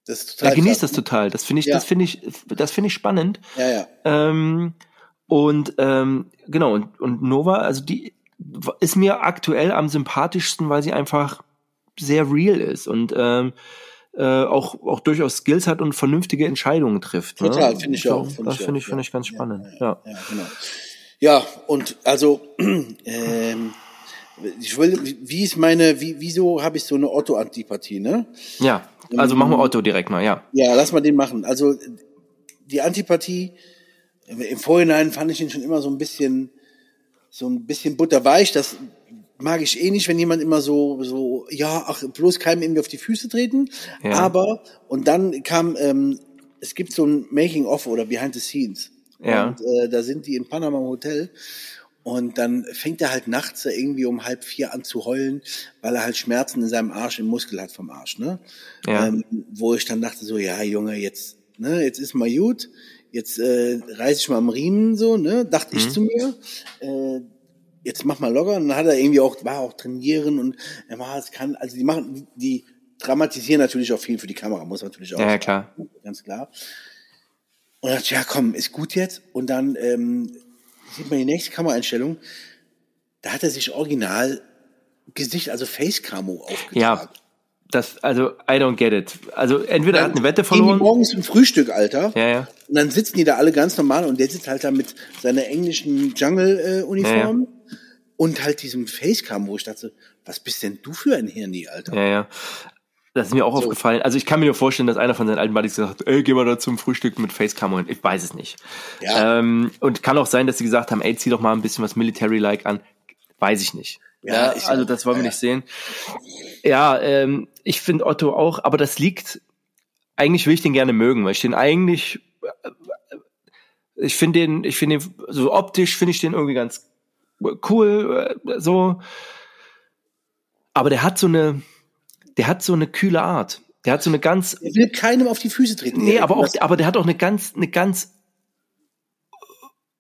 Das ist total er genießt das total. Das finde ich, ja. das finde ich, das finde ich spannend. Ja, ja. Ähm, und ähm, genau, und, und Nova, also die ist mir aktuell am sympathischsten, weil sie einfach sehr real ist und ähm, äh, auch, auch durchaus Skills hat und vernünftige Entscheidungen trifft. Ne? Total, finde ich so, auch. Find das finde ich, finde ich ganz spannend. Ja, ja. ja genau. Ja, und also ähm, ich will, wie ist meine, wie, wieso habe ich so eine Otto-Antipathie, ne? Ja, also machen wir Otto direkt mal, ja. Ja, lass mal den machen. Also die Antipathie, im Vorhinein fand ich ihn schon immer so ein bisschen, so ein bisschen butterweich. Das mag ich eh nicht, wenn jemand immer so, so, ja, ach, bloß keinem irgendwie auf die Füße treten. Ja. Aber, und dann kam, ähm, es gibt so ein Making-of oder Behind the Scenes. Ja. Und äh, da sind die in Panama im Hotel und dann fängt er halt nachts irgendwie um halb vier an zu heulen, weil er halt Schmerzen in seinem Arsch, im Muskel hat vom Arsch, ne? Ja. Ähm, wo ich dann dachte so, ja, Junge, jetzt, ne, jetzt ist mal gut, jetzt äh, reiß ich mal am Riemen so, ne? Dachte mhm. ich zu mir. Äh, jetzt mach mal locker. Und dann hat er irgendwie auch, war auch trainieren und er war, es kann, also die machen, die dramatisieren natürlich auch viel für die Kamera, muss natürlich auch. Ja, ja klar. Ganz klar. Und dachte, ja, komm, ist gut jetzt. Und dann ähm, sieht man die nächste Kameraeinstellung. Da hat er sich original Gesicht, also Face-Camo aufgetragen. Ja, das, also, I don't get it. Also, entweder dann hat eine Wette verloren. Morgens im Frühstück, Alter. Ja, ja. Und dann sitzen die da alle ganz normal und der sitzt halt da mit seiner englischen Jungle-Uniform. Ja, ja und halt diesem Facecam, wo ich dachte, was bist denn du für ein Hirni, Alter? Ja, ja. Das ist mir auch so. aufgefallen. Also ich kann mir nur vorstellen, dass einer von seinen alten Buddies gesagt hat, ey, geh mal da zum Frühstück mit Facecam und ich weiß es nicht. Ja. Ähm, und kann auch sein, dass sie gesagt haben, ey, zieh doch mal ein bisschen was Military-like an. Weiß ich nicht. Ja, ja also das wollen wir ja. nicht sehen. Ja, ähm, ich finde Otto auch, aber das liegt, eigentlich will ich den gerne mögen, weil ich den eigentlich, äh, ich finde den, ich finde den, so optisch finde ich den irgendwie ganz cool, äh, so. Aber der hat so eine, der hat so eine kühle Art. Der hat so eine ganz. Er will keinem auf die Füße treten. Nee, aber auch, aber der hat auch eine ganz, eine ganz,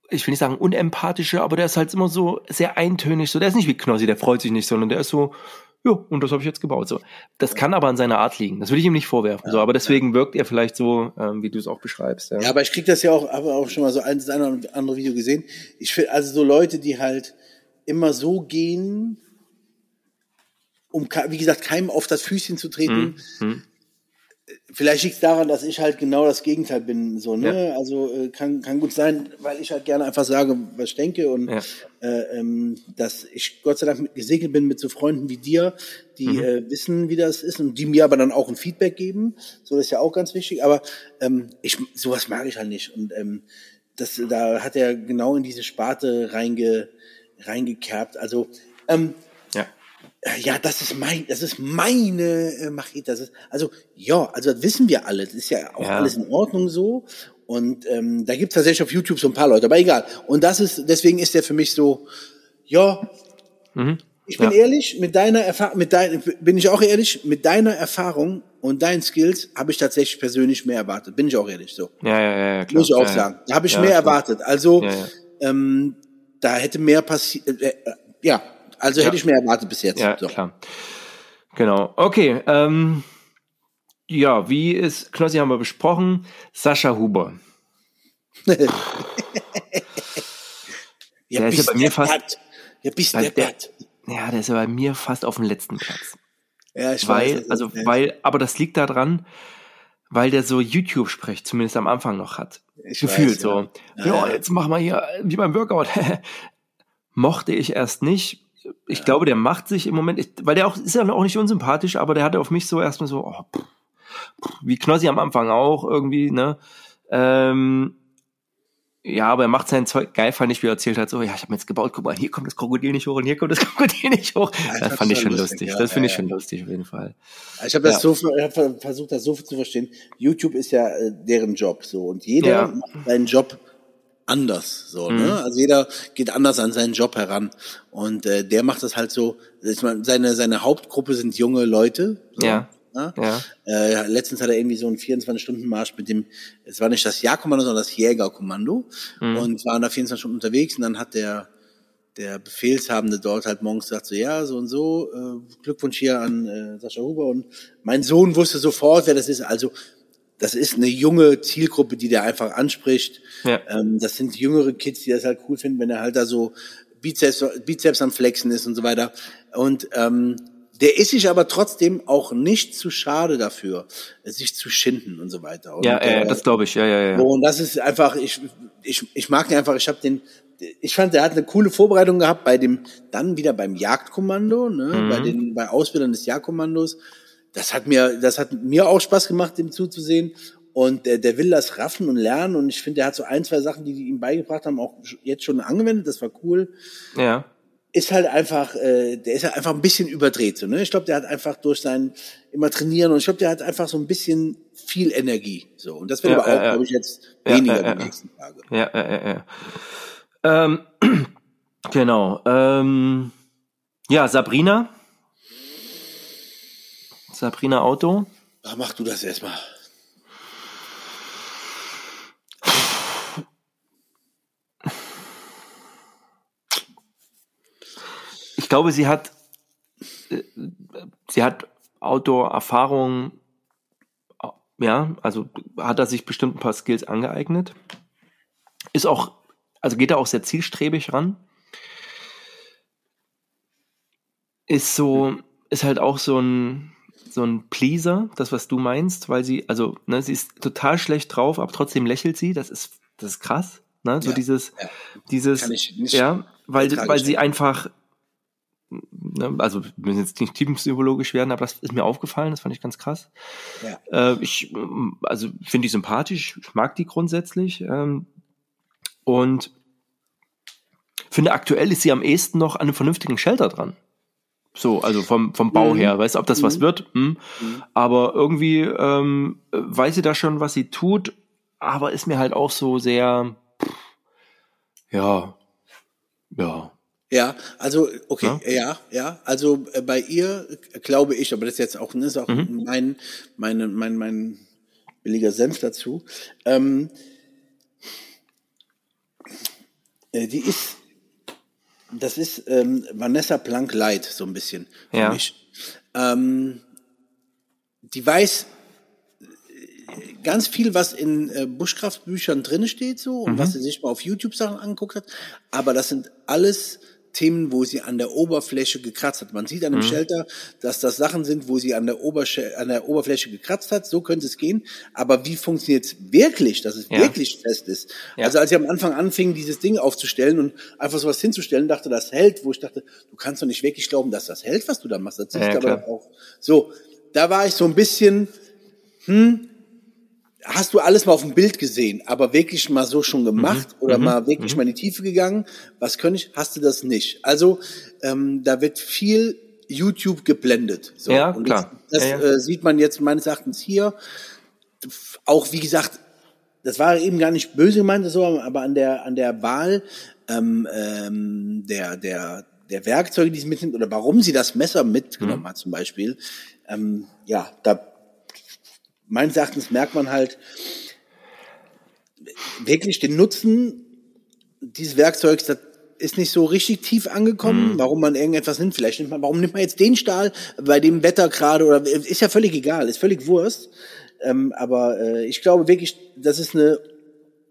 ich will nicht sagen unempathische, aber der ist halt immer so sehr eintönig. So, der ist nicht wie Knossi, der freut sich nicht, sondern der ist so, ja, und das habe ich jetzt gebaut. So, das kann aber an seiner Art liegen. Das will ich ihm nicht vorwerfen. Ja, so, aber deswegen ja. wirkt er vielleicht so, ähm, wie du es auch beschreibst. Ja. ja, aber ich krieg das ja auch, habe auch schon mal so ein, das eine oder andere Video gesehen. Ich finde also so Leute, die halt immer so gehen, um wie gesagt keinem auf das Füßchen zu treten. Mhm vielleicht liegt es daran, dass ich halt genau das Gegenteil bin. So, ne? Ja. Also äh, kann, kann gut sein, weil ich halt gerne einfach sage, was ich denke und ja. äh, ähm, dass ich Gott sei Dank gesegnet bin mit so Freunden wie dir, die mhm. äh, wissen, wie das ist und die mir aber dann auch ein Feedback geben. So, das ist ja auch ganz wichtig. Aber ähm, ich, sowas mag ich halt nicht. Und ähm, das, da hat er genau in diese Sparte reinge, reingekerbt. Also ähm, äh, ja, das ist mein, das ist meine äh, Machete. Das ist, also ja, also das wissen wir alle. Das ist ja auch ja. alles in Ordnung so. Und ähm, da gibt's tatsächlich auf YouTube so ein paar Leute, aber egal. Und das ist, deswegen ist der für mich so, ja, mhm. ich bin ja. ehrlich, mit deiner Erfahrung, mit dein, bin ich auch ehrlich, mit deiner Erfahrung und deinen Skills habe ich tatsächlich persönlich mehr erwartet. Bin ich auch ehrlich so. Ja, ja, ja, klar. Muss ich auch sagen. Da habe ich mehr erwartet. Also ähm, da hätte mehr passiert. Äh, äh, ja, also ja. hätte ich mehr erwartet bis jetzt. Ja, so. klar. Genau. Okay. Ähm, ja, wie ist, Knossi haben wir besprochen. Sascha Huber. ja, der ist ja bei mir fast. Ja, bist der, der, ja, der ist ja bei mir fast auf dem letzten Platz. Ja, ich weil, weiß. Also, weil, aber das liegt daran, weil der so YouTube-Sprech zumindest am Anfang noch hat. Ich Gefühlt weiß, so. Ja. ja, jetzt machen wir hier wie beim Workout. Mochte ich erst nicht ich glaube, der macht sich im Moment, weil der auch ist ja auch nicht unsympathisch, aber der hatte auf mich so erstmal so, oh, pff, pff, wie Knossi am Anfang auch irgendwie, ne? Ähm, ja, aber er macht sein Zeug geil, fand ich, wie er erzählt hat, so, ja, ich habe mir jetzt gebaut, guck mal, hier kommt das Krokodil nicht hoch und hier kommt das Krokodil nicht hoch. Ja, das fand ich schon lustig. lustig. Ja, das finde ich schon lustig, auf jeden Fall. Ich habe das so, ich hab versucht, das so zu verstehen. YouTube ist ja äh, deren Job, so. Und jeder macht seinen Job anders. So, ne? mhm. ne? Also jeder geht anders an seinen Job heran. Und äh, der macht das halt so, ich meine, seine, seine Hauptgruppe sind junge Leute. So, ja. Ne? ja. Äh, letztens hat er irgendwie so einen 24-Stunden-Marsch mit dem, es war nicht das Jahrkommando, sondern das Jägerkommando. Mhm. Und waren da 24 Stunden unterwegs und dann hat der der Befehlshabende dort halt morgens sagt so, ja, so und so, äh, Glückwunsch hier an äh, Sascha Huber und mein Sohn wusste sofort, wer das ist. Also das ist eine junge Zielgruppe, die der einfach anspricht. Ja. Ähm, das sind jüngere Kids, die das halt cool finden, wenn er halt da so Bizeps, Bizeps am Flexen ist und so weiter. Und ähm, Der ist sich aber trotzdem auch nicht zu schade dafür, sich zu schinden und so weiter. Und, ja, äh, das glaube ich, ja, ja, ja. Und das ist einfach, ich, ich, ich mag den einfach, ich habe den, ich fand, der hat eine coole Vorbereitung gehabt bei dem, dann wieder beim Jagdkommando, ne, mhm. bei den, bei Ausbildern des Jagdkommandos. Das hat mir, das hat mir auch Spaß gemacht, dem zuzusehen. Und der, der will das raffen und lernen. Und ich finde, der hat so ein, zwei Sachen, die die ihm beigebracht haben, auch jetzt schon angewendet. Das war cool. Ja ist halt einfach, äh, der ist halt einfach ein bisschen überdreht. So, ne? Ich glaube, der hat einfach durch sein immer trainieren und ich glaube, der hat einfach so ein bisschen viel Energie. So und das wird ja, aber auch, äh, glaube ich, jetzt weniger ja, die nächsten Tage. Ja, ja, ja. ja. Ähm, genau. Ähm, ja, Sabrina. Sabrina Auto. Ach, mach du das erstmal. ich glaube, sie hat, äh, sie hat Outdoor-Erfahrung, ja, also hat er sich bestimmt ein paar Skills angeeignet. Ist auch, also geht er auch sehr zielstrebig ran. Ist so, ist halt auch so ein, so ein Pleaser, das, was du meinst, weil sie, also, ne, sie ist total schlecht drauf, aber trotzdem lächelt sie, das ist, das ist krass, ne, so ja, dieses, ja. dieses, ja, weil, weil sie einfach, ne, also wir müssen jetzt nicht tiefenpsychologisch werden, aber das ist mir aufgefallen, das fand ich ganz krass. Ja. Äh, ich, also finde die sympathisch, ich mag die grundsätzlich ähm, und finde aktuell ist sie am ehesten noch an einem vernünftigen Shelter dran. So, also vom, vom Bau mhm. her, weißt du, ob das mhm. was wird? Hm. Mhm. Aber irgendwie ähm, weiß sie da schon, was sie tut, aber ist mir halt auch so sehr, ja, ja, ja, also okay, ja, ja, ja. also äh, bei ihr glaube ich, aber das ist jetzt auch, ne, ist auch mhm. mein, meine, mein, mein billiger Senf dazu. Ähm, äh, die ist, das ist ähm, Vanessa Planck Light so ein bisschen für ja. mich. Ähm, die weiß ganz viel, was in äh, Buschkraftbüchern drin steht so und mhm. was sie sich mal auf YouTube Sachen angeguckt hat, aber das sind alles Themen, wo sie an der Oberfläche gekratzt hat. Man sieht an dem mhm. Shelter, dass das Sachen sind, wo sie an der, Obersche an der Oberfläche gekratzt hat. So könnte es gehen. Aber wie funktioniert es wirklich, dass es ja. wirklich fest ist? Ja. Also als ich am Anfang anfing, dieses Ding aufzustellen und einfach sowas hinzustellen, dachte, das hält, wo ich dachte, du kannst doch nicht wirklich glauben, dass das hält, was du da machst. Das ja, aber auch so. Da war ich so ein bisschen, hm, hast du alles mal auf dem Bild gesehen, aber wirklich mal so schon gemacht mhm. oder mhm. mal wirklich mhm. mal in die Tiefe gegangen? Was könnte ich? Hast du das nicht? Also ähm, da wird viel YouTube geblendet. So. Ja, Und klar. Das, das ja, ja. Äh, sieht man jetzt meines Erachtens hier. Auch wie gesagt, das war eben gar nicht böse gemeint, so, aber an der an der Wahl ähm, ähm, der der der Werkzeuge, die sie mitnimmt oder warum sie das Messer mitgenommen mhm. hat zum Beispiel, ähm, ja, da meines Erachtens merkt man halt wirklich den Nutzen dieses Werkzeugs, das ist nicht so richtig tief angekommen, mhm. warum man irgendetwas nimmt. Vielleicht nimmt man, warum nimmt man jetzt den Stahl bei dem Wetter gerade oder ist ja völlig egal, ist völlig Wurst. Ähm, aber äh, ich glaube wirklich, das ist eine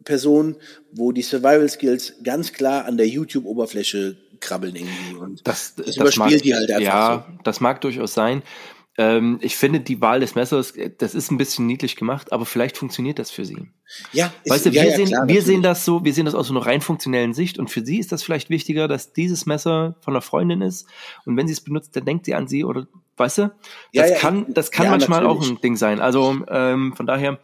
Person, wo die Survival Skills ganz klar an der YouTube-Oberfläche krabbeln irgendwie und das, das, das überspielt mag, die halt einfach. Ja, so. das mag durchaus sein. Ähm, ich finde die Wahl des Messers, das ist ein bisschen niedlich gemacht, aber vielleicht funktioniert das für sie. Ja, ist, weißt du, wir, ja, sehen, klar, wir sehen das so, wir sehen das aus so einer rein funktionellen Sicht und für sie ist das vielleicht wichtiger, dass dieses Messer von einer Freundin ist und wenn sie es benutzt, dann denkt sie an sie oder, weißt du, das ja, ja, kann, das kann manchmal natürlich. auch ein Ding sein. Also ähm, von daher,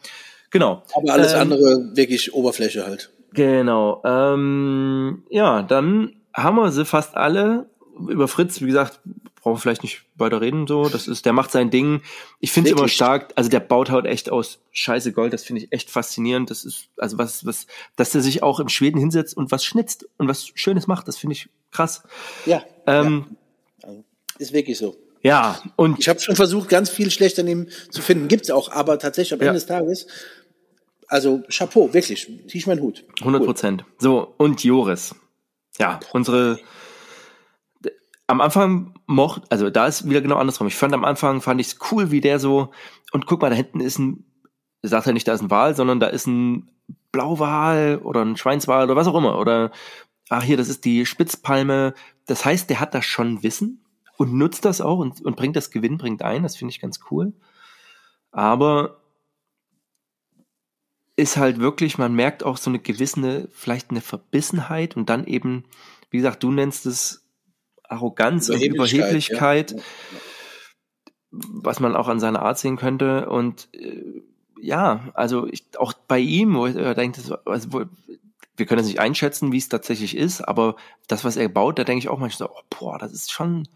genau. Aber alles ähm, andere wirklich Oberfläche halt. Genau. Ähm, ja, dann haben wir sie fast alle über Fritz, wie gesagt, brauchen wir vielleicht nicht weiter reden so. Das ist, der macht sein Ding. Ich finde es immer stark. Also der baut halt echt aus Scheiße Gold. Das finde ich echt faszinierend. Das ist also was, was, dass er sich auch im Schweden hinsetzt und was schnitzt und was Schönes macht. Das finde ich krass. Ja. Ähm, ja. Ist wirklich so. Ja. Und ich habe schon versucht, ganz viel schlecht an ihm zu finden. Gibt's auch, aber tatsächlich am ja. Ende des Tages. Also Chapeau, wirklich. Zieh ich meinen Hut. 100 Prozent. Cool. So und Joris. Ja, unsere am Anfang mocht, also da ist wieder genau andersrum. Ich fand am Anfang, fand ich es cool, wie der so, und guck mal, da hinten ist ein, sagt er nicht, da ist ein Wal, sondern da ist ein Blauwal oder ein Schweinswal oder was auch immer. Oder, ach hier, das ist die Spitzpalme. Das heißt, der hat da schon Wissen, und nutzt das auch und, und bringt das Gewinn, bringt ein. Das finde ich ganz cool. Aber ist halt wirklich, man merkt auch so eine gewisse, vielleicht eine Verbissenheit und dann eben, wie gesagt, du nennst es Arroganz und Überheblichkeit, ja. was man auch an seiner Art sehen könnte. Und äh, ja, also ich, auch bei ihm, wo ich äh, denke, also, wo, wir können es nicht einschätzen, wie es tatsächlich ist, aber das, was er baut, da denke ich auch manchmal so, oh, boah, das ist schon,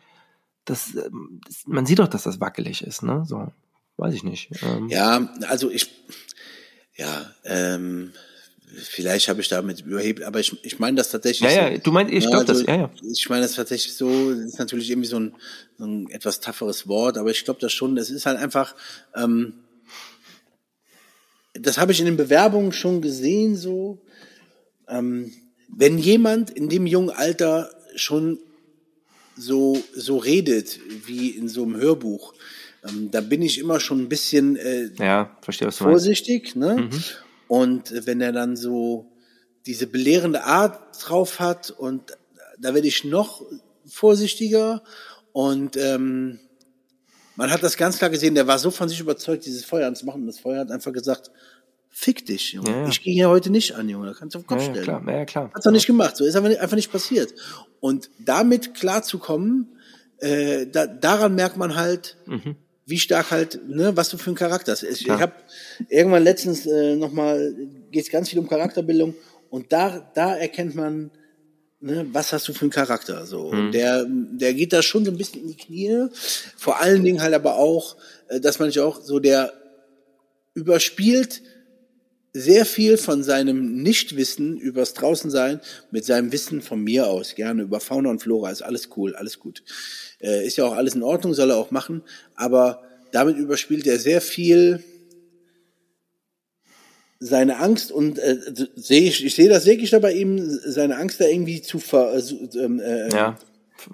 das, ähm, das, man sieht doch, dass das wackelig ist, ne? So, weiß ich nicht. Ähm, ja, also ich, ja, ähm, vielleicht habe ich damit überhebt, aber ich, ich meine das tatsächlich. Ja, so, ja, du meinst, ich glaube also, das, ja, ja. Ich meine das tatsächlich so, das ist natürlich irgendwie so ein, so ein etwas tafferes Wort, aber ich glaube das schon, es ist halt einfach, ähm, das habe ich in den Bewerbungen schon gesehen, so, ähm, wenn jemand in dem jungen Alter schon so, so redet, wie in so einem Hörbuch, ähm, da bin ich immer schon ein bisschen äh, ja, verstehe, was du vorsichtig. Ne? Mhm. Und wenn er dann so diese belehrende Art drauf hat und da werde ich noch vorsichtiger und ähm, man hat das ganz klar gesehen, der war so von sich überzeugt, dieses Feuer anzumachen. Und das Feuer hat einfach gesagt, fick dich, Junge. Ja, ja. Ich gehe hier heute nicht an, Junge. Da kannst du auf den Kopf ja, stellen. Klar, ja, klar. Hat's doch nicht gemacht. So ist einfach nicht, einfach nicht passiert. Und damit klarzukommen, äh, da, daran merkt man halt, mhm. Wie stark halt, ne, was du für ein Charakter hast. Ich, ich habe irgendwann letztens äh, nochmal, geht es ganz viel um Charakterbildung und da, da erkennt man, ne, was hast du für einen Charakter? So, mhm. und der, der geht da schon so ein bisschen in die Knie. Vor allen Dingen halt aber auch, äh, dass man sich auch so der überspielt sehr viel von seinem Nichtwissen übers Draußensein mit seinem Wissen von mir aus, gerne über Fauna und Flora, ist alles cool, alles gut. Äh, ist ja auch alles in Ordnung, soll er auch machen, aber damit überspielt er sehr viel seine Angst und äh, sehe ich, ich sehe das wirklich da bei ihm, seine Angst da irgendwie zu ver, äh, ähm, äh, ja.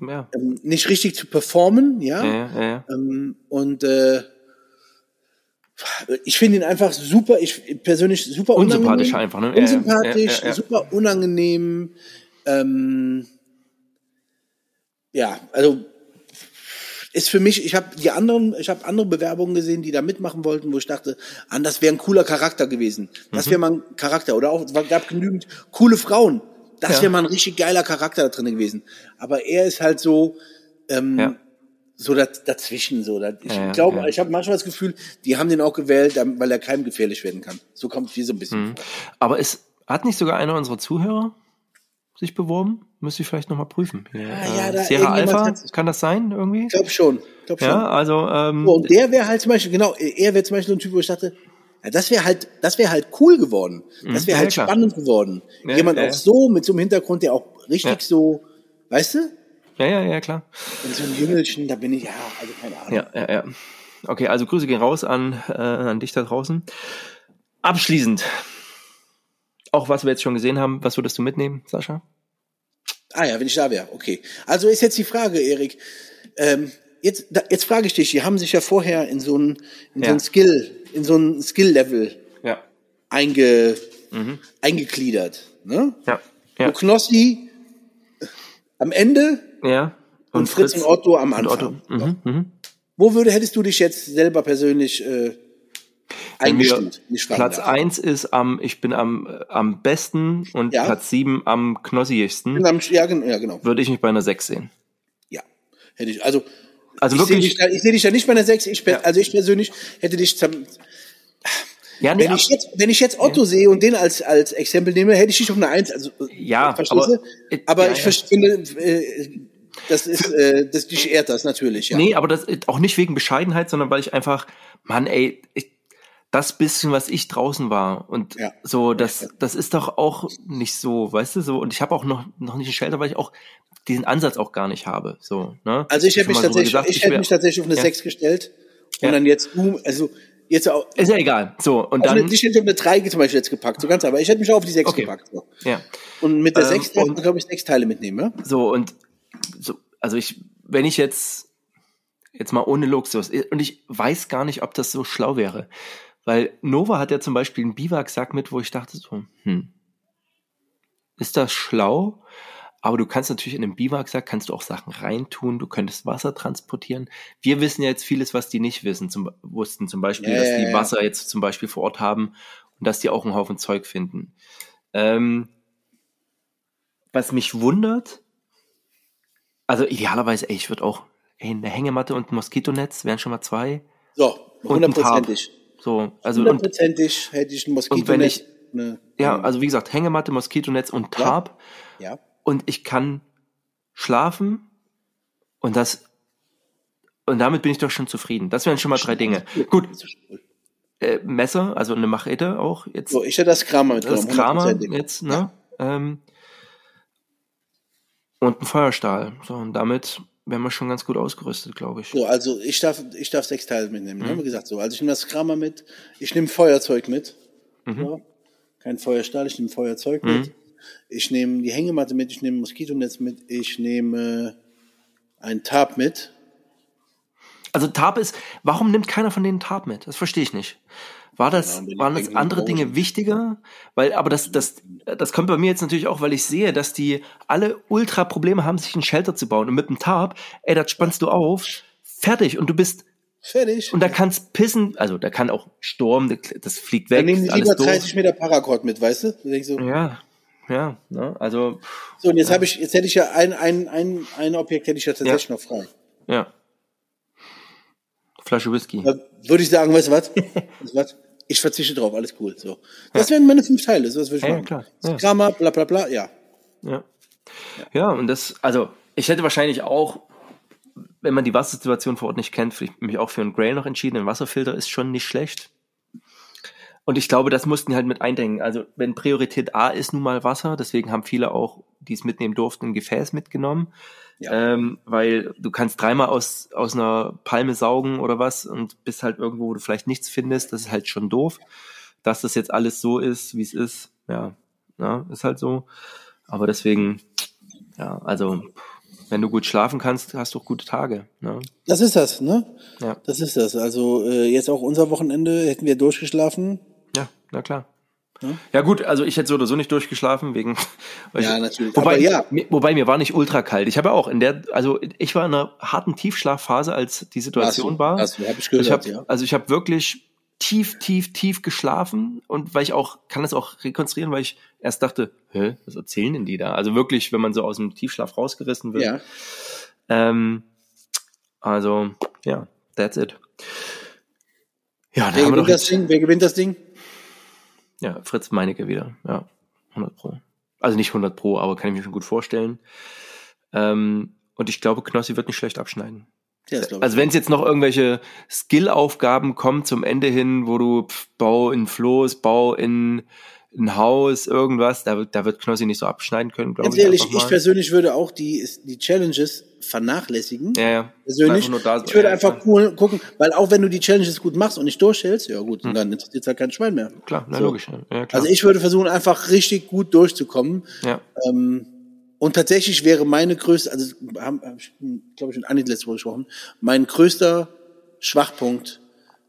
Ja. Ähm, nicht richtig zu performen, ja, ja, ja ähm, und äh, ich finde ihn einfach super, ich persönlich super unsympathisch unangenehm, einfach, ne? Unsympathisch, ja, ja, ja, super unangenehm. Ähm, ja, also ist für mich, ich habe die anderen, ich habe andere Bewerbungen gesehen, die da mitmachen wollten, wo ich dachte, an das wäre ein cooler Charakter gewesen. Das mhm. wäre mal ein Charakter. Oder auch, es gab genügend coole Frauen. Das wäre mal ein richtig geiler Charakter da drin gewesen. Aber er ist halt so, ähm, ja so dazwischen so. Ich ja, glaube, ja. ich habe manchmal das Gefühl, die haben den auch gewählt, weil er keinem gefährlich werden kann. So kommt mir so ein bisschen mhm. vor. Aber es hat nicht sogar einer unserer Zuhörer sich beworben? Müsste ich vielleicht nochmal prüfen. Ja, ja, da Sierra Alpha, kann das sein irgendwie? Ich glaube schon. Glaub schon. Ja, also ähm, so, und der wäre halt zum Beispiel genau, er wäre zum Beispiel so ein Typ, wo ich dachte, ja, das wäre halt, das wäre halt cool geworden. Das mhm. wäre halt spannend geworden. Jemand auch so mit so einem Hintergrund, der auch richtig so, weißt du? Ja, ja, ja, klar. Und so ein Jüngelchen, da bin ich, ja, also keine Ahnung. Ja, ja, ja. Okay, also Grüße gehen raus an, äh, an dich da draußen. Abschließend, auch was wir jetzt schon gesehen haben, was würdest du mitnehmen, Sascha? Ah ja, wenn ich da wäre, okay. Also ist jetzt die Frage, Erik. Ähm, jetzt, da, jetzt frage ich dich, die haben sich ja vorher in so ein, in ja. so ein Skill, in so ein Skill-Level ja. einge, mhm. eingegliedert. Ne? Ja. ja. Wo Knossi am Ende ja. Und, und Fritz, Fritz, und Otto am Anfang. Otto. Mhm, mhm. Wo würde, hättest du dich jetzt selber persönlich äh, eingestuft? Platz darf. eins ist am, ich bin am, am besten und ja. Platz sieben am knossigsten. Ja, ja, genau. Würde ich mich bei einer sechs sehen. Ja. Hätte ich, also, also ich wirklich. Sehe dich, seh dich ja nicht bei einer sechs. Ich, ja. Also ich persönlich hätte dich ja, nee, wenn, ich jetzt, wenn ich jetzt Otto ja. sehe und den als, als Exempel nehme, hätte ich dich auf eine Eins. Also, ja, aber, aber ja, ich ja. finde, äh, das ist, äh, das, dich ehrt das natürlich, ja. Nee, aber das auch nicht wegen Bescheidenheit, sondern weil ich einfach, Mann, ey, ich, das bisschen, was ich draußen war und ja. so, das, das ist doch auch nicht so, weißt du, so. Und ich habe auch noch, noch nicht ein Shelter, weil ich auch diesen Ansatz auch gar nicht habe, so, ne? Also ich hätte mich, tatsächlich, gesagt, ich, ich hätte mich tatsächlich auf eine ja. 6 gestellt und ja. dann jetzt also jetzt auch. Ist ja egal. So, und dann. ich hätte auf eine 3 zum Beispiel jetzt gepackt, so ganz aber ich hätte mich auch auf die 6 okay. gepackt. So. Ja. Und mit der ähm, 6 darf man, glaube ich, sechs Teile mitnehmen, ja? So, und so, also ich, wenn ich jetzt, jetzt mal ohne Luxus, und ich weiß gar nicht, ob das so schlau wäre. Weil Nova hat ja zum Beispiel einen Biwaksack mit, wo ich dachte so, hm, ist das schlau? Aber du kannst natürlich in einem Biwaksack kannst du auch Sachen reintun, du könntest Wasser transportieren. Wir wissen ja jetzt vieles, was die nicht wissen, zum, wussten zum Beispiel, ja, dass die Wasser jetzt zum Beispiel vor Ort haben und dass die auch einen Haufen Zeug finden. Ähm, was mich wundert, also idealerweise, ey, ich würde auch, ey, eine Hängematte und ein Moskitonetz wären schon mal zwei. So, hundertprozentig. So, also hundertprozentig hätte ich ein Moskitonetz. Ne, ja, also wie gesagt, Hängematte, Moskitonetz und Tarp. Ja. ja. Und ich kann schlafen und das und damit bin ich doch schon zufrieden. Das wären schon mal drei Dinge. Gut. Äh, Messer, also eine Machete auch jetzt. So, ich hätte das Kramer mitgenommen. Das Kramer jetzt, ne? Ja. Ähm, und ein Feuerstahl. So, und damit wären wir schon ganz gut ausgerüstet, glaube ich. So, also ich darf, ich darf sechs Teile mitnehmen, ne? mhm. ne? wie gesagt so. Also ich nehme das Kramer mit, ich nehme Feuerzeug mit. Mhm. Ja. Kein Feuerstahl, ich nehme Feuerzeug mhm. mit. Ich nehme die Hängematte mit, ich nehme Moskitonetz mit, ich nehme ein Tarp mit. Also Tarp ist, warum nimmt keiner von denen Tarp mit? Das verstehe ich nicht. War das, ja, waren das andere Dinge wichtiger? Weil, aber das, das, das kommt bei mir jetzt natürlich auch, weil ich sehe, dass die alle ultra Probleme haben, sich einen Shelter zu bauen. Und mit dem Tarp, ey, das spannst du auf, fertig. Und du bist fertig. Und da kann's pissen, also da kann auch Sturm, das fliegt weg. Dann nehmen die lieber 30 Meter Paracord mit, weißt du? So. Ja, ja, ne? also. So, und jetzt ja. habe ich, jetzt hätte ich ja ein, ein, ein, ein Objekt hätte ich ja tatsächlich ja. noch frei. Ja. Flasche Whisky. Da würde ich sagen, weißt du was? weißt du was? Ich verzichte drauf, alles cool. So. Das ja. wären meine fünf Teile, so was würde ich ja, machen. Klar. Ja. Grammar, bla bla bla, ja. ja. Ja, und das, also ich hätte wahrscheinlich auch, wenn man die Wassersituation vor Ort nicht kennt, mich auch für einen Grail noch entschieden. Ein Wasserfilter ist schon nicht schlecht. Und ich glaube, das mussten halt mit eindenken. Also wenn Priorität A ist nun mal Wasser, deswegen haben viele auch, die es mitnehmen durften, ein Gefäß mitgenommen. Ja. Ähm, weil du kannst dreimal aus, aus einer Palme saugen oder was und bist halt irgendwo, wo du vielleicht nichts findest, das ist halt schon doof. Dass das jetzt alles so ist, wie es ist, ja, ja, ist halt so. Aber deswegen, ja, also wenn du gut schlafen kannst, hast du auch gute Tage. Ne? Das ist das, ne? Ja. Das ist das. Also äh, jetzt auch unser Wochenende hätten wir durchgeschlafen. Ja, na klar. Hm? Ja gut, also ich hätte so oder so nicht durchgeschlaffen wegen. ja, ich, natürlich. Wobei, ja. Mir, wobei mir war nicht ultra kalt. Ich habe ja auch in der, also ich war in einer harten Tiefschlafphase, als die Situation war. Hast du, hab ich gehört, ich hab, ja. Also ich habe wirklich tief, tief, tief geschlafen und weil ich auch, kann das auch rekonstruieren, weil ich erst dachte, hä, was erzählen denn die da? Also wirklich, wenn man so aus dem Tiefschlaf rausgerissen wird. Ja. Ähm, also, ja, that's it. Ja, wer gewinnt das Ding? Wer gewinnt das Ding? Ja, Fritz Meinecke wieder. Ja, 100 Pro. Also nicht 100 Pro, aber kann ich mir schon gut vorstellen. Ähm, und ich glaube, Knossi wird nicht schlecht abschneiden. Ja, also wenn es jetzt noch irgendwelche Skill-Aufgaben kommen zum Ende hin, wo du pf, bau in Floß, bau in ein Haus, irgendwas, da, da wird Knossi nicht so abschneiden können, glaube ich. Ehrlich, ich persönlich würde auch die, die Challenges vernachlässigen. Ja, ja. Persönlich. Da, ich würde ja, einfach cool gucken, weil auch wenn du die Challenges gut machst und nicht durchhältst, ja gut, hm. dann interessiert halt kein Schwein mehr. Klar, na, so. logisch. Ja, klar. Also ich würde versuchen, einfach richtig gut durchzukommen. Ja. Ähm, und tatsächlich wäre meine größte, also haben, hab ich, glaube ich, mit Anni letzte Woche gesprochen, mein größter Schwachpunkt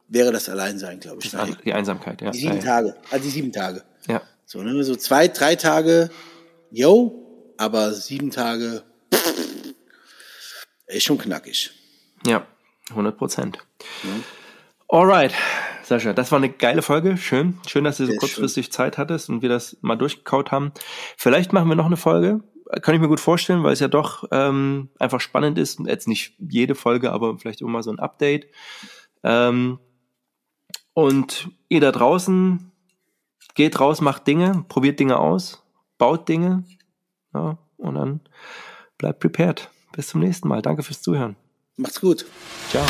wäre das Alleinsein, glaube ich. Die Einsamkeit, ja. Die sieben ja, Tage, also die sieben Tage. Ja. So, ne, so zwei, drei Tage, yo, aber sieben Tage, ist schon knackig. Ja, 100 Prozent. Ja. Alright, Sascha, das war eine geile Folge. Schön. Schön, dass du so Sehr kurzfristig schön. Zeit hattest und wir das mal durchgekaut haben. Vielleicht machen wir noch eine Folge. Kann ich mir gut vorstellen, weil es ja doch ähm, einfach spannend ist. Jetzt nicht jede Folge, aber vielleicht immer mal so ein Update. Ähm, und ihr da draußen, geht raus, macht Dinge, probiert Dinge aus, baut Dinge. Ja, und dann bleibt prepared. Bis zum nächsten Mal. Danke fürs Zuhören. Macht's gut. Ciao.